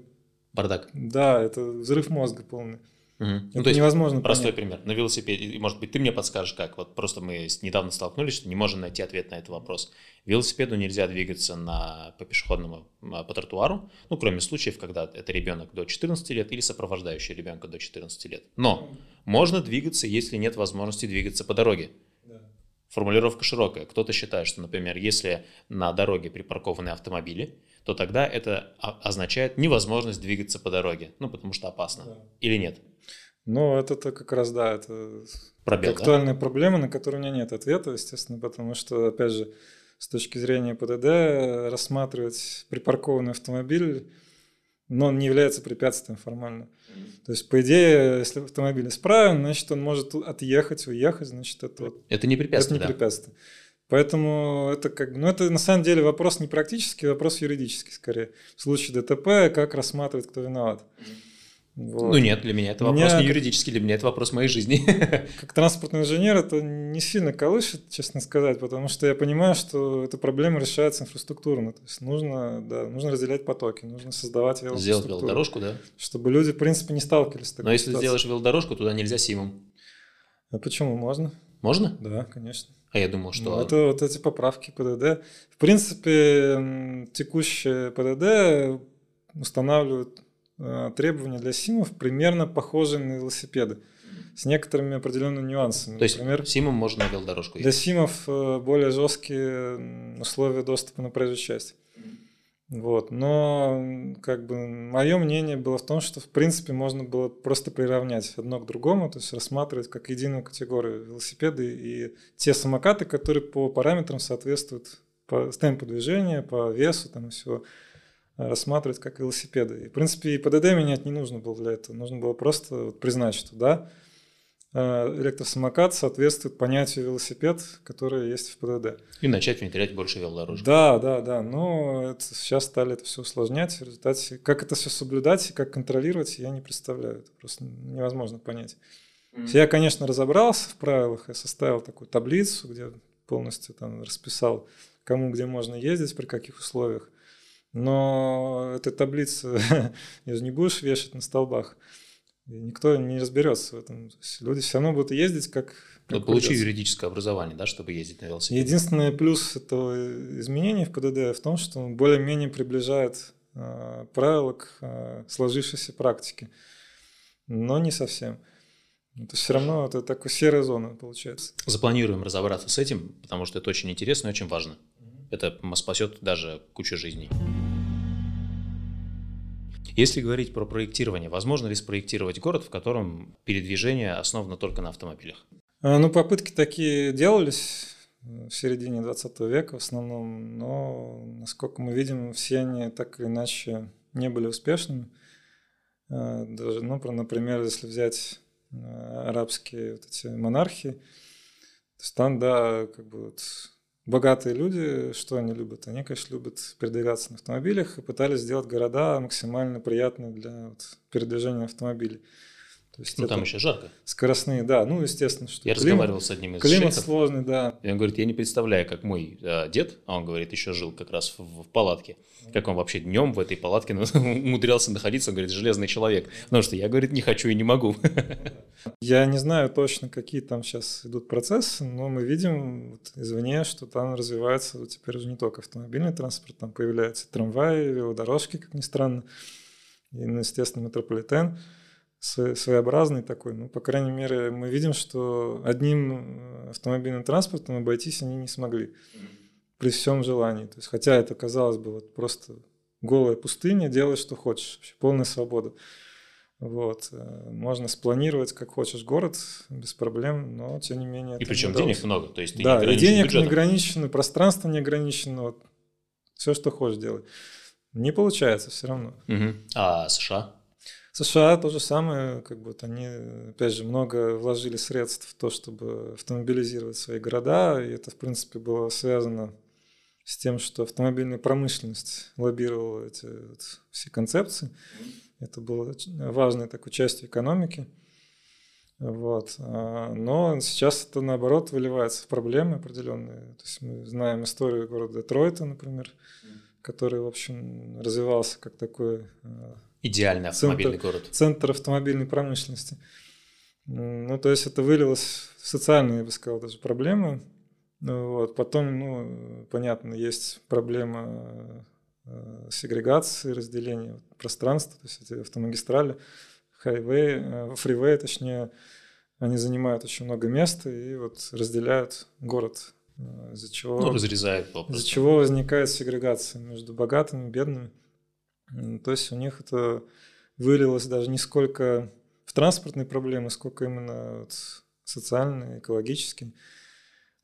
[SPEAKER 1] Бардак.
[SPEAKER 2] да, это взрыв мозга полный.
[SPEAKER 1] Мгм.
[SPEAKER 2] Это
[SPEAKER 1] Ну, то есть
[SPEAKER 2] невозможно
[SPEAKER 1] Простой
[SPEAKER 2] понять.
[SPEAKER 1] пример. На велосипеде, и, может быть, ты мне подскажешь, как. Вот просто мы недавно столкнулись, что не можем найти ответ на этот вопрос. Велосипеду нельзя двигаться на, по пешеходному, а, по тротуару, ну, кроме случаев, когда это ребенок до 14 лет или сопровождающий ребенка до 14 лет. Но можно двигаться, если нет возможности двигаться по дороге. Формулировка широкая. Кто-то считает, что, например, если на дороге припаркованы автомобили, то тогда это о- означает невозможность двигаться по дороге, ну, потому что опасно.
[SPEAKER 2] Да.
[SPEAKER 1] Или нет?
[SPEAKER 2] Ну, это-то как раз, да, это
[SPEAKER 1] Пробел, да?
[SPEAKER 2] актуальная проблема, на которую у меня нет ответа, естественно, потому что, опять же, с точки зрения ПДД рассматривать припаркованный автомобиль, но он не является препятствием формально. То есть, по идее, если автомобиль исправен, значит, он может отъехать, уехать, значит, это вот
[SPEAKER 1] Это не препятствие,
[SPEAKER 2] это не
[SPEAKER 1] да.
[SPEAKER 2] препятствие. Поэтому это как бы, ну это на самом деле вопрос не практический, вопрос юридический скорее. В случае ДТП, как рассматривать, кто виноват. Вот.
[SPEAKER 1] Ну нет, для меня это вопрос
[SPEAKER 2] меня
[SPEAKER 1] не юридический, для меня это вопрос моей жизни.
[SPEAKER 2] Как транспортный инженер это не сильно колышет, честно сказать, потому что я понимаю, что эта проблема решается инфраструктурно. То есть нужно, да, нужно разделять потоки, нужно создавать
[SPEAKER 1] Сделать
[SPEAKER 2] велоинфраструктуру,
[SPEAKER 1] велодорожку, да?
[SPEAKER 2] чтобы люди, в принципе, не сталкивались с такой
[SPEAKER 1] Но если
[SPEAKER 2] ситуацией.
[SPEAKER 1] сделаешь велодорожку, туда нельзя симом.
[SPEAKER 2] А почему? Можно?
[SPEAKER 1] Можно?
[SPEAKER 2] Да, конечно.
[SPEAKER 1] А я думал,
[SPEAKER 2] Ну,
[SPEAKER 1] что...
[SPEAKER 2] это вот эти поправки ПДД. В принципе, текущее ПДД устанавливает э, требования для СИМов примерно похожие на велосипеды, с некоторыми определенными нюансами.
[SPEAKER 1] То есть
[SPEAKER 2] Например,
[SPEAKER 1] симом можно на велодорожку
[SPEAKER 2] для. СИМов э, более жесткие условия доступа на проезжую часть. Вот. Но как бы мое мнение было в том, что в принципе можно было просто приравнять одно к другому, то есть рассматривать как единую категорию велосипеды и те самокаты, которые по параметрам соответствуют по темпу движения, по весу там и всего, э, рассматривать как велосипеды. И, в принципе, и ПДД менять не нужно было для этого. Нужно было просто вот признать, что да, э, электросамокат соответствует понятию велосипед, которое есть в ПДД.
[SPEAKER 1] И начать внедрять больше велодорожек.
[SPEAKER 2] Да, да, да. Но это, сейчас стали это все усложнять. В результате, как это все соблюдать и как контролировать, я не представляю. Это просто невозможно понять. Я, конечно, разобрался в правилах, я составил такую таблицу, где полностью там расписал, кому где можно ездить, при каких условиях. Но эта таблица, ее не будешь вешать на столбах. И никто не разберется в этом. Люди все равно будут ездить как... Как
[SPEAKER 1] получи юридическое образование, да, чтобы ездить на велосипеде.
[SPEAKER 2] Единственный плюс этого изменения в ПДД в том, что он более-менее приближает э, правила к э, сложившейся практике, но не совсем. Это все равно это такая серая зона получается.
[SPEAKER 1] Запланируем разобраться с этим, потому что это очень интересно и очень важно. Это спасет даже кучу жизней. Если говорить про проектирование, возможно ли спроектировать город, в котором передвижение основано только на автомобилях?
[SPEAKER 2] А, Ну, попытки такие делались э, в середине 20 века в основном, но, насколько мы видим, все они так или иначе не были успешными. Э, Даже, ну, например, если взять э, арабские вот эти монархии, то там, да, как бы вот богатые люди, что они любят? Они, конечно, любят передвигаться на автомобилях и пытались сделать города максимально приятные для вот, передвижения автомобилей. То есть
[SPEAKER 1] Ну,
[SPEAKER 2] это
[SPEAKER 1] там еще жарко.
[SPEAKER 2] скоростные, да, ну, естественно, что
[SPEAKER 1] Я
[SPEAKER 2] климат-
[SPEAKER 1] разговаривал с одним из
[SPEAKER 2] Климат
[SPEAKER 1] шейхов,
[SPEAKER 2] сложный, да.
[SPEAKER 1] и он говорит, я не представляю, как мой э, дед, а он говорит, еще жил как раз в, в палатке, как он вообще днем в этой палатке ну, умудрялся находиться, он говорит, железный человек. Потому что я, говорит, не хочу и не могу.
[SPEAKER 2] Я не знаю точно, какие там сейчас идут процессы, но мы видим вот извне, что там развивается вот теперь уже не только автомобильный транспорт, там появляются трамваи, велодорожки, как ни странно, и, ну, естественно, метрополитен своеобразный такой. Ну, по крайней мере, мы видим, что одним э, автомобильным транспортом обойтись они не смогли при всем желании. То есть, хотя это, казалось бы, вот просто голая пустыня, делай, что хочешь, вообще полная свобода. Вот. э, Можно спланировать, как хочешь, город без проблем, но тем не менее.
[SPEAKER 1] И причем
[SPEAKER 2] не
[SPEAKER 1] денег много, то есть ты не
[SPEAKER 2] Да, и
[SPEAKER 1] ограничен
[SPEAKER 2] денег не
[SPEAKER 1] бюджетом.
[SPEAKER 2] ограничено, пространство не ограничено, вот, все, что хочешь делать. Не получается все равно.
[SPEAKER 1] Мгм. А США?
[SPEAKER 2] США то же самое, как бы вот они, опять же, много вложили средств в то, чтобы автомобилизировать свои города, и это, в принципе, было связано с тем, что автомобильная промышленность лоббировала эти вот все концепции. Это было важной такой частью экономики. Вот. А, но сейчас это, наоборот, выливается в проблемы определенные. То есть мы знаем историю города Детройта, например, который, в общем, развивался как такой...
[SPEAKER 1] Идеальный автомобильный
[SPEAKER 2] центр,
[SPEAKER 1] город.
[SPEAKER 2] Центр автомобильной промышленности. Ну, то есть это вылилось в социальные, я бы сказал, даже проблемы. Ну вот. Потом, ну, понятно, есть проблема э, сегрегации, разделения пространства, то есть эти автомагистрали хайвей, э, фривей, точнее, они занимают очень много места и вот разделяют город, э, из-за чего...
[SPEAKER 1] Ну, разрезают
[SPEAKER 2] Из-за чего возникает сегрегация между богатыми и бедными. То есть у них это вылилось даже не сколько в транспортные проблемы, сколько именно социальные, экологические.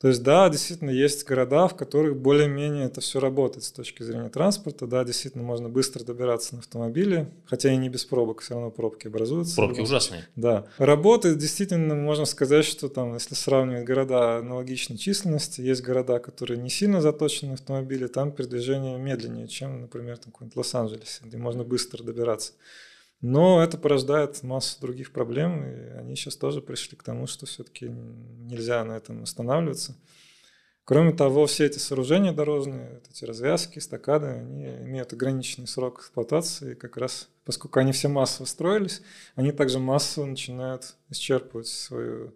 [SPEAKER 2] То есть, да, действительно, есть города, в которых более-менее это все работает с точки зрения транспорта. Да, действительно, можно быстро добираться на автомобиле, хотя и не без пробок, все равно пробки образуются.
[SPEAKER 1] Пробки ужасные.
[SPEAKER 2] Да. Работает, действительно, можно сказать, что там, если сравнивать города аналогичной численности, есть города, которые не сильно заточены на автомобили, там передвижение медленнее, чем, например, там какой-нибудь Лос-Анджелес, где можно быстро добираться. Но это порождает массу других проблем, и они сейчас тоже пришли к тому, что все-таки нельзя на этом останавливаться. Кроме того, все эти сооружения дорожные, эти развязки, стакады, они имеют ограниченный срок эксплуатации, и как раз поскольку они все массово строились, они также массово начинают исчерпывать свою,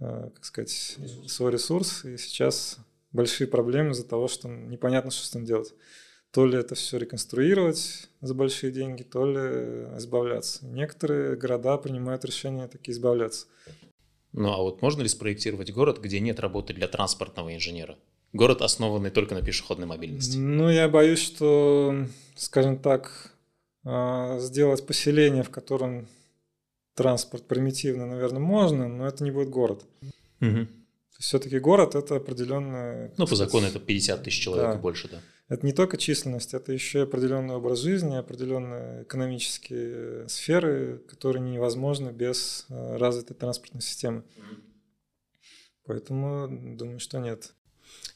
[SPEAKER 2] э, как сказать, свой ресурс, и сейчас большие проблемы из-за того, что непонятно, что с ним делать то ли это все реконструировать за большие деньги, то ли избавляться. Некоторые города принимают решение таки избавляться.
[SPEAKER 1] Ну а вот можно ли спроектировать город, где нет работы для транспортного инженера? Город, основанный только на пешеходной мобильности.
[SPEAKER 2] Ну, я боюсь, что, скажем так, а, сделать поселение, в котором транспорт примитивно, наверное, можно, но это не будет город.
[SPEAKER 1] Угу.
[SPEAKER 2] Все-таки город это определенная...
[SPEAKER 1] Ну, по закону это 50 тысяч человек да. и больше, да
[SPEAKER 2] это не только численность, это еще и определенный образ жизни, определенные экономические сферы, которые невозможны без э, развитой транспортной системы. Поэтому думаю, что нет.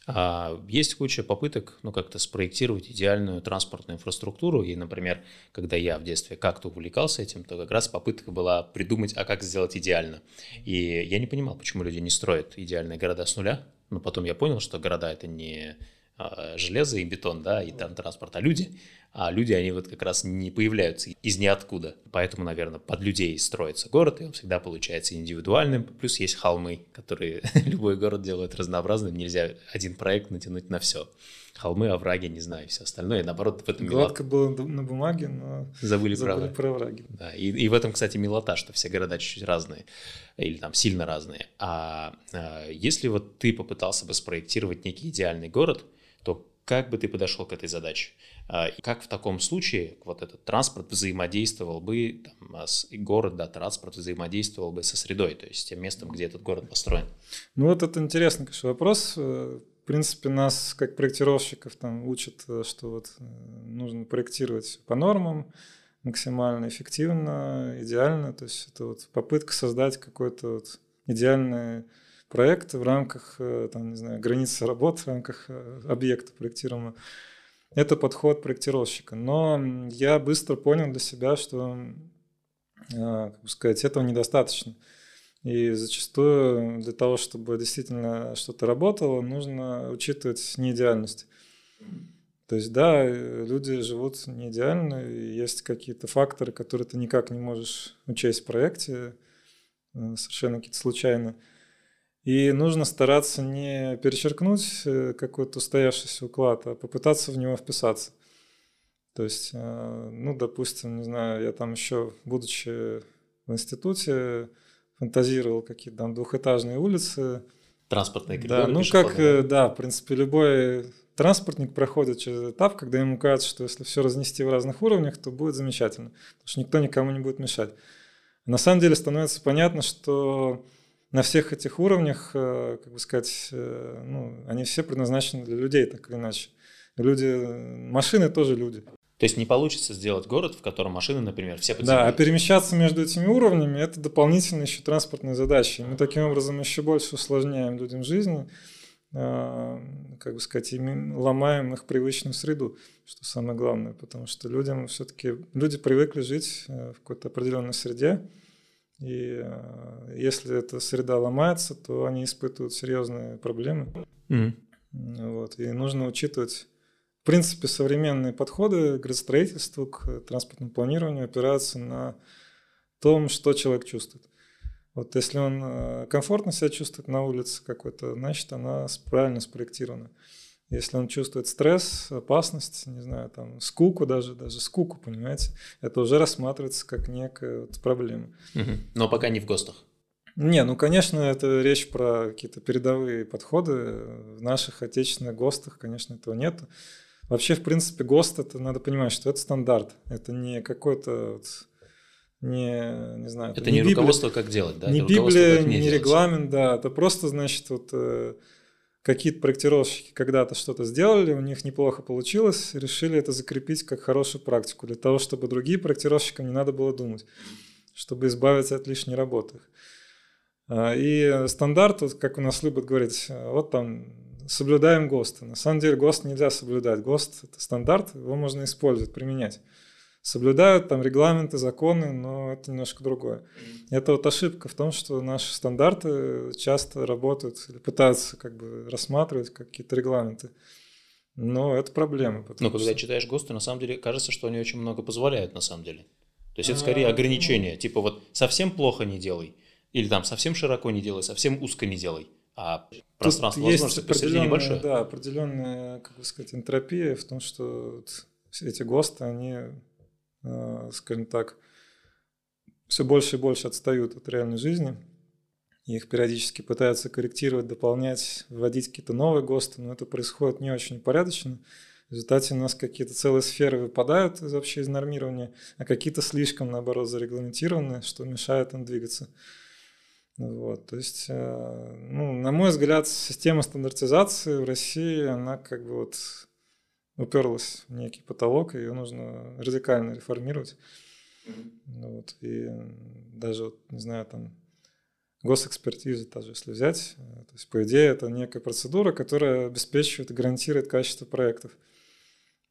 [SPEAKER 1] А есть куча попыток, ну, как-то спроектировать идеальную транспортную инфраструктуру. И, например, когда я в детстве как-то увлекался этим, то как раз попытка была придумать, а как сделать идеально. И я не понимал, почему люди не строят идеальные города с нуля. Но потом я понял, что города — это не железо и бетон, да, и там транспорт, а люди, а люди, они вот как раз не появляются из ниоткуда. Поэтому, наверное, под людей строится город, и он всегда получается индивидуальным. Плюс есть холмы, которые любой город делает разнообразным. Нельзя один проект натянуть на все. Холмы, овраги, не знаю, все остальное. И наоборот, в этом
[SPEAKER 2] Гладко милота. было на бумаге, но
[SPEAKER 1] забыли, забыли
[SPEAKER 2] про овраги.
[SPEAKER 1] Да, и, и в этом, кстати, милота, что все города чуть-чуть разные или там сильно разные. А, а если вот ты попытался бы спроектировать некий идеальный город – то как бы ты подошел к этой задаче? А, как в таком случае вот этот транспорт взаимодействовал бы, там, а, с, город, да, транспорт взаимодействовал бы со средой, то есть тем местом, где этот город построен?
[SPEAKER 2] Ну вот это интересный, конечно, вопрос. Э, в принципе, нас, как проектировщиков, там учат, э, что вот э, нужно проектировать по нормам, максимально эффективно, идеально. То есть это вот попытка создать какой-то вот идеальный проект в рамках, э, там, не знаю, границы работ, в рамках э, объекта проектируемого. Это подход проектировщика. Но я быстро понял для себя, что, э, как сказать, этого недостаточно. И зачастую для того, чтобы действительно что-то работало, нужно учитывать неидеальность. То есть, да, люди живут не идеально, есть какие-то факторы, которые ты никак не можешь учесть в проекте, совершенно какие-то случайные. И нужно стараться не перечеркнуть э, какой-то устоявшийся уклад, а попытаться в него вписаться. То есть, э, ну, допустим, не знаю, я там еще, будучи в институте, фантазировал какие-то там двухэтажные улицы.
[SPEAKER 1] Транспортные коридоры.
[SPEAKER 2] Да, ну как, э, да, в принципе, любой транспортник проходит через этап, когда ему кажется, что если все разнести в разных уровнях, то будет замечательно, потому что никто никому не будет мешать. На самом деле становится понятно, что на всех этих уровнях, э, как бы сказать, э, ну, они все предназначены для людей, так или иначе. Люди, машины тоже люди.
[SPEAKER 1] То есть не получится сделать город, в котором машины, например, все
[SPEAKER 2] Да, а перемещаться между этими уровнями – это дополнительные еще транспортные задачи. Мы таким образом еще больше усложняем людям жизнь, э, как бы сказать, и ломаем их привычную среду, что самое главное, потому что людям все-таки, люди привыкли жить в какой-то определенной среде, И э, если эта среда ломается, то они испытывают серьезные проблемы. Mm. Вот. И нужно учитывать в принципе, современные подходы к градостроительству, к транспортному планированию опираются на том, что человек чувствует. Вот если он э, комфортно себя чувствует на улице какой-то, значит, она правильно спроектирована. Если он чувствует стресс, опасность, не знаю, там, скуку даже, даже скуку, понимаете, это уже рассматривается как некая вот проблема.
[SPEAKER 1] Угу. Но пока не в ГОСТах.
[SPEAKER 2] Не, ну, конечно, это речь про какие-то передовые подходы. В наших отечественных ГОСТах, конечно, этого нет. Вообще, в принципе, ГОСТ, это надо понимать, что это стандарт. Это не какой-то вот не, не знаю.
[SPEAKER 1] Это не, не руководство, как делать, да?
[SPEAKER 2] Не Библия, не, не регламент, да. Это просто, значит, вот э, какие-то проектировщики когда-то что-то сделали, у них неплохо получилось, решили это закрепить как хорошую практику, для того, чтобы другие проектировщикам не надо было думать, чтобы избавиться от лишней работы. А, и стандарт, вот, как у нас любят говорить, вот там соблюдаем ГОСТ. На самом деле ГОСТ нельзя соблюдать. ГОСТ – это стандарт, его можно использовать, применять соблюдают там регламенты, законы, но это немножко другое. Это вот ошибка в том, что наши стандарты часто работают или пытаются как бы рассматривать какие-то регламенты. Но это проблема.
[SPEAKER 1] Но когда что... читаешь ГОСТы, на самом деле кажется, что они очень много позволяют на самом деле. То есть это скорее а, ограничение. Ну... Типа вот совсем плохо не делай. Или там совсем широко не делай, совсем узко не делай. А пространство
[SPEAKER 2] Тут возможности посередине небольшое. Да, определенная, как бы сказать, энтропия в том, что эти ГОСТы, они скажем так, все больше и больше отстают от реальной жизни. Их периодически пытаются корректировать, дополнять, вводить какие-то новые ГОСТы, но это происходит не очень порядочно. В результате у нас какие-то целые сферы выпадают из вообще из нормирования, а какие-то слишком, наоборот, зарегламентированы, что мешает им двигаться. Вот, то есть, э, ну, на мой взгляд, система стандартизации в России, она как бы вот уперлась в некий потолок, и ее нужно радикально реформировать. Mm-hmm. Вот, и даже, вот, не знаю, там, госэкспертизу тоже, если взять, э, то есть, по идее, это некая процедура, которая обеспечивает и гарантирует качество проектов.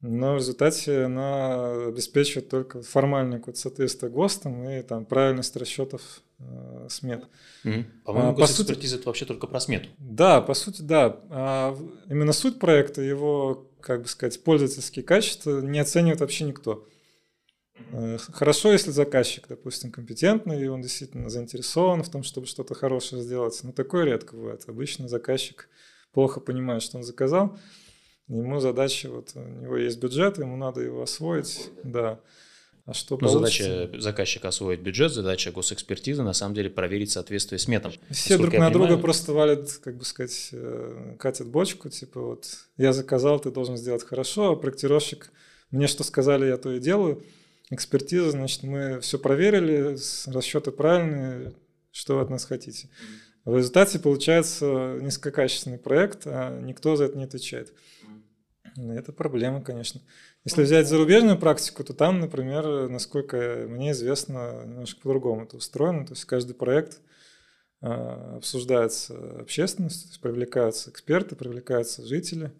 [SPEAKER 2] Но в результате она обеспечивает только формальное какое-то соответствие ГОСТам и там правильность расчетов э, смет.
[SPEAKER 1] Mm-hmm. По-моему, а, по это вообще только про смету.
[SPEAKER 2] Да, по сути, да. А именно суть проекта, его как бы сказать, пользовательские качества не оценивает вообще никто. Э, хорошо, если заказчик, допустим, компетентный, и он действительно заинтересован в том, чтобы что-то хорошее сделать. Но такое редко бывает. Обычно заказчик плохо понимает, что он заказал. Ему задача, вот у него есть бюджет, ему надо его освоить, да.
[SPEAKER 1] А что Но задача заказчика освоить бюджет, задача госэкспертизы на самом деле проверить соответствие сметам.
[SPEAKER 2] Все друг на понимаю, друга просто валят, как бы сказать, э, катят бочку, типа вот я заказал, ты должен сделать хорошо, а проектировщик мне что сказали, я то и делаю. Экспертиза, значит, мы все проверили, расчеты правильные, что вы от нас хотите. В результате получается низкокачественный проект, а никто за это не отвечает. Это проблема, конечно. Если взять зарубежную практику, то там, например, насколько мне известно, немножко по-другому это устроено. То есть каждый проект а, обсуждается есть привлекаются эксперты, привлекаются жители.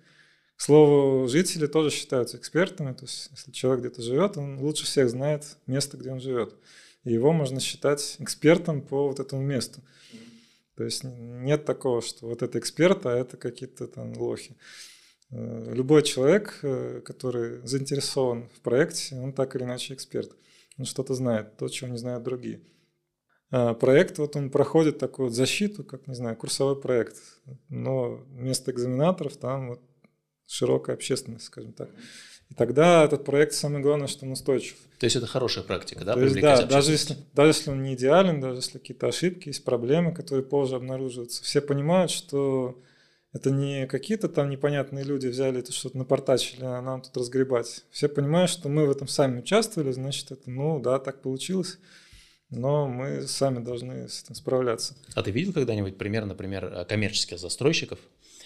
[SPEAKER 2] К слову, жители тоже считаются экспертами, то есть если человек где-то живет, он лучше всех знает место, где он живет. И его можно считать экспертом по вот этому месту. То есть нет такого, что вот это эксперт, а это какие-то там лохи. Э, любой человек, э, который заинтересован в проекте, он так или иначе эксперт. Он что-то знает, то, чего не знают другие. А проект, вот он проходит такую вот защиту, как, не знаю, курсовой проект. Но вместо экзаменаторов там вот широкая общественность, скажем так. И тогда этот проект, самое главное, что он устойчив.
[SPEAKER 1] То есть это хорошая практика, да?
[SPEAKER 2] То есть, да, даже если, даже если он не идеален, даже если какие-то ошибки, есть проблемы, которые позже обнаруживаются, все понимают, что это не какие-то там непонятные люди взяли это что-то напортачили, а нам тут разгребать. Все понимают, что мы в этом сами участвовали, значит, это, ну да, так получилось. Но мы сами должны с этим справляться.
[SPEAKER 1] А ты видел когда-нибудь пример, например, коммерческих застройщиков,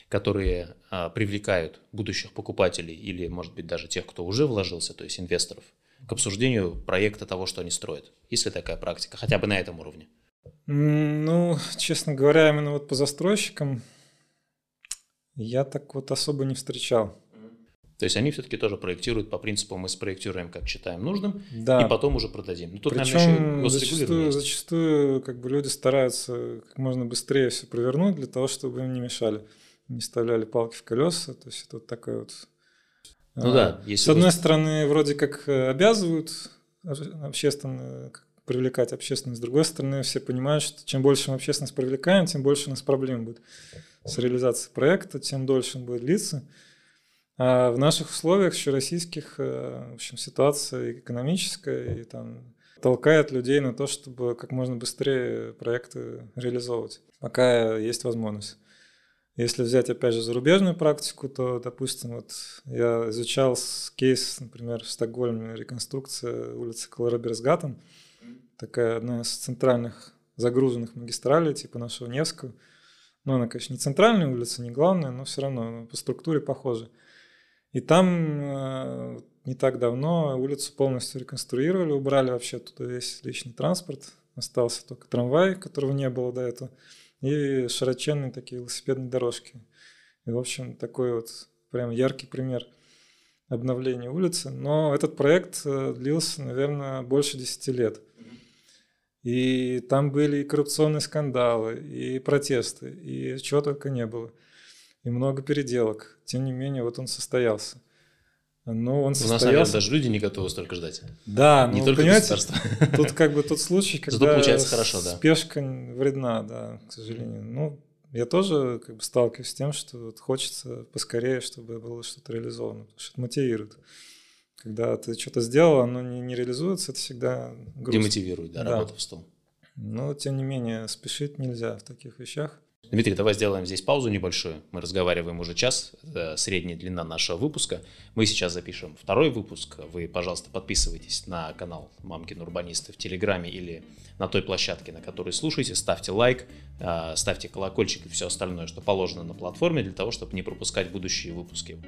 [SPEAKER 1] которые а, привлекают будущих покупателей или, может быть, даже тех, кто уже вложился, то есть инвесторов, к обсуждению проекта того, что они строят? Есть ли такая практика, хотя бы на этом уровне?
[SPEAKER 2] Ну, честно говоря, именно вот по застройщикам я так вот особо не встречал.
[SPEAKER 1] То есть они все-таки тоже проектируют по принципу мы спроектируем, как считаем нужным,
[SPEAKER 2] Да.
[SPEAKER 1] и потом уже продадим. Ну, тут,
[SPEAKER 2] Причем
[SPEAKER 1] наверное, еще
[SPEAKER 2] зачастую, зачастую как бы люди стараются как можно быстрее все провернуть для того, чтобы им не мешали, не вставляли палки в колеса. То есть это вот такой вот...
[SPEAKER 1] Ну
[SPEAKER 2] а,
[SPEAKER 1] да, если
[SPEAKER 2] С одной
[SPEAKER 1] вы-
[SPEAKER 2] стороны, вроде как э, обязывают общественно как привлекать общественность, с другой стороны, все понимают, что чем больше мы общественность привлекаем, тем больше у нас проблем будет с реализацией проекта, тем дольше он будет длиться. А в наших условиях, еще российских, э, в общем, ситуация экономическая и там толкает людей на то, чтобы как можно быстрее проекты реализовывать, пока есть возможность. Если взять, опять же, зарубежную практику, то, допустим, вот я изучал кейс, например, в Стокгольме, реконструкция улицы Колороберсгаттен, такая одна из центральных загруженных магистралей, типа нашего Невского. Ну, она, конечно, не центральная улица, не главная, но все равно по структуре похожа. И там э, не так давно улицу полностью реконструировали, убрали вообще туда весь личный транспорт, остался только трамвай, которого не было до этого, и широченные такие велосипедные дорожки. И, в общем, такой вот прям яркий пример обновления улицы. Но этот проект э, длился, наверное, больше 10 лет. И там были и коррупционные скандалы, и протесты, и чего только не было. И много переделок. Тем не менее, вот он состоялся. Но он
[SPEAKER 1] У нас, наверное,
[SPEAKER 2] состоялся.
[SPEAKER 1] даже люди не готовы столько ждать.
[SPEAKER 2] Да,
[SPEAKER 1] не
[SPEAKER 2] ну,
[SPEAKER 1] только
[SPEAKER 2] понимаете,
[SPEAKER 1] государство.
[SPEAKER 2] тут как бы тот случай,
[SPEAKER 1] Зато
[SPEAKER 2] когда
[SPEAKER 1] получается хорошо, да.
[SPEAKER 2] спешка вредна, да, к сожалению. Ну, я тоже как бы сталкиваюсь с тем, что вот хочется поскорее, чтобы было что-то реализовано, потому что это мотивирует. Когда ты что-то сделал, оно не, не реализуется, это всегда грустно.
[SPEAKER 1] Демотивирует, да,
[SPEAKER 2] Да.
[SPEAKER 1] работа в стол.
[SPEAKER 2] Но, тем не менее, спешить нельзя в таких вещах.
[SPEAKER 1] Дмитрий, давай сделаем здесь паузу небольшую. Мы разговариваем уже час, это средняя длина нашего выпуска. Мы сейчас запишем второй выпуск. Вы, пожалуйста, подписывайтесь на канал Мамкин Урбанисты в Телеграме или на той площадке, на которой слушаете. Ставьте лайк, э, ставьте колокольчик и все остальное, что положено на платформе, для того, чтобы не пропускать будущие выпуски.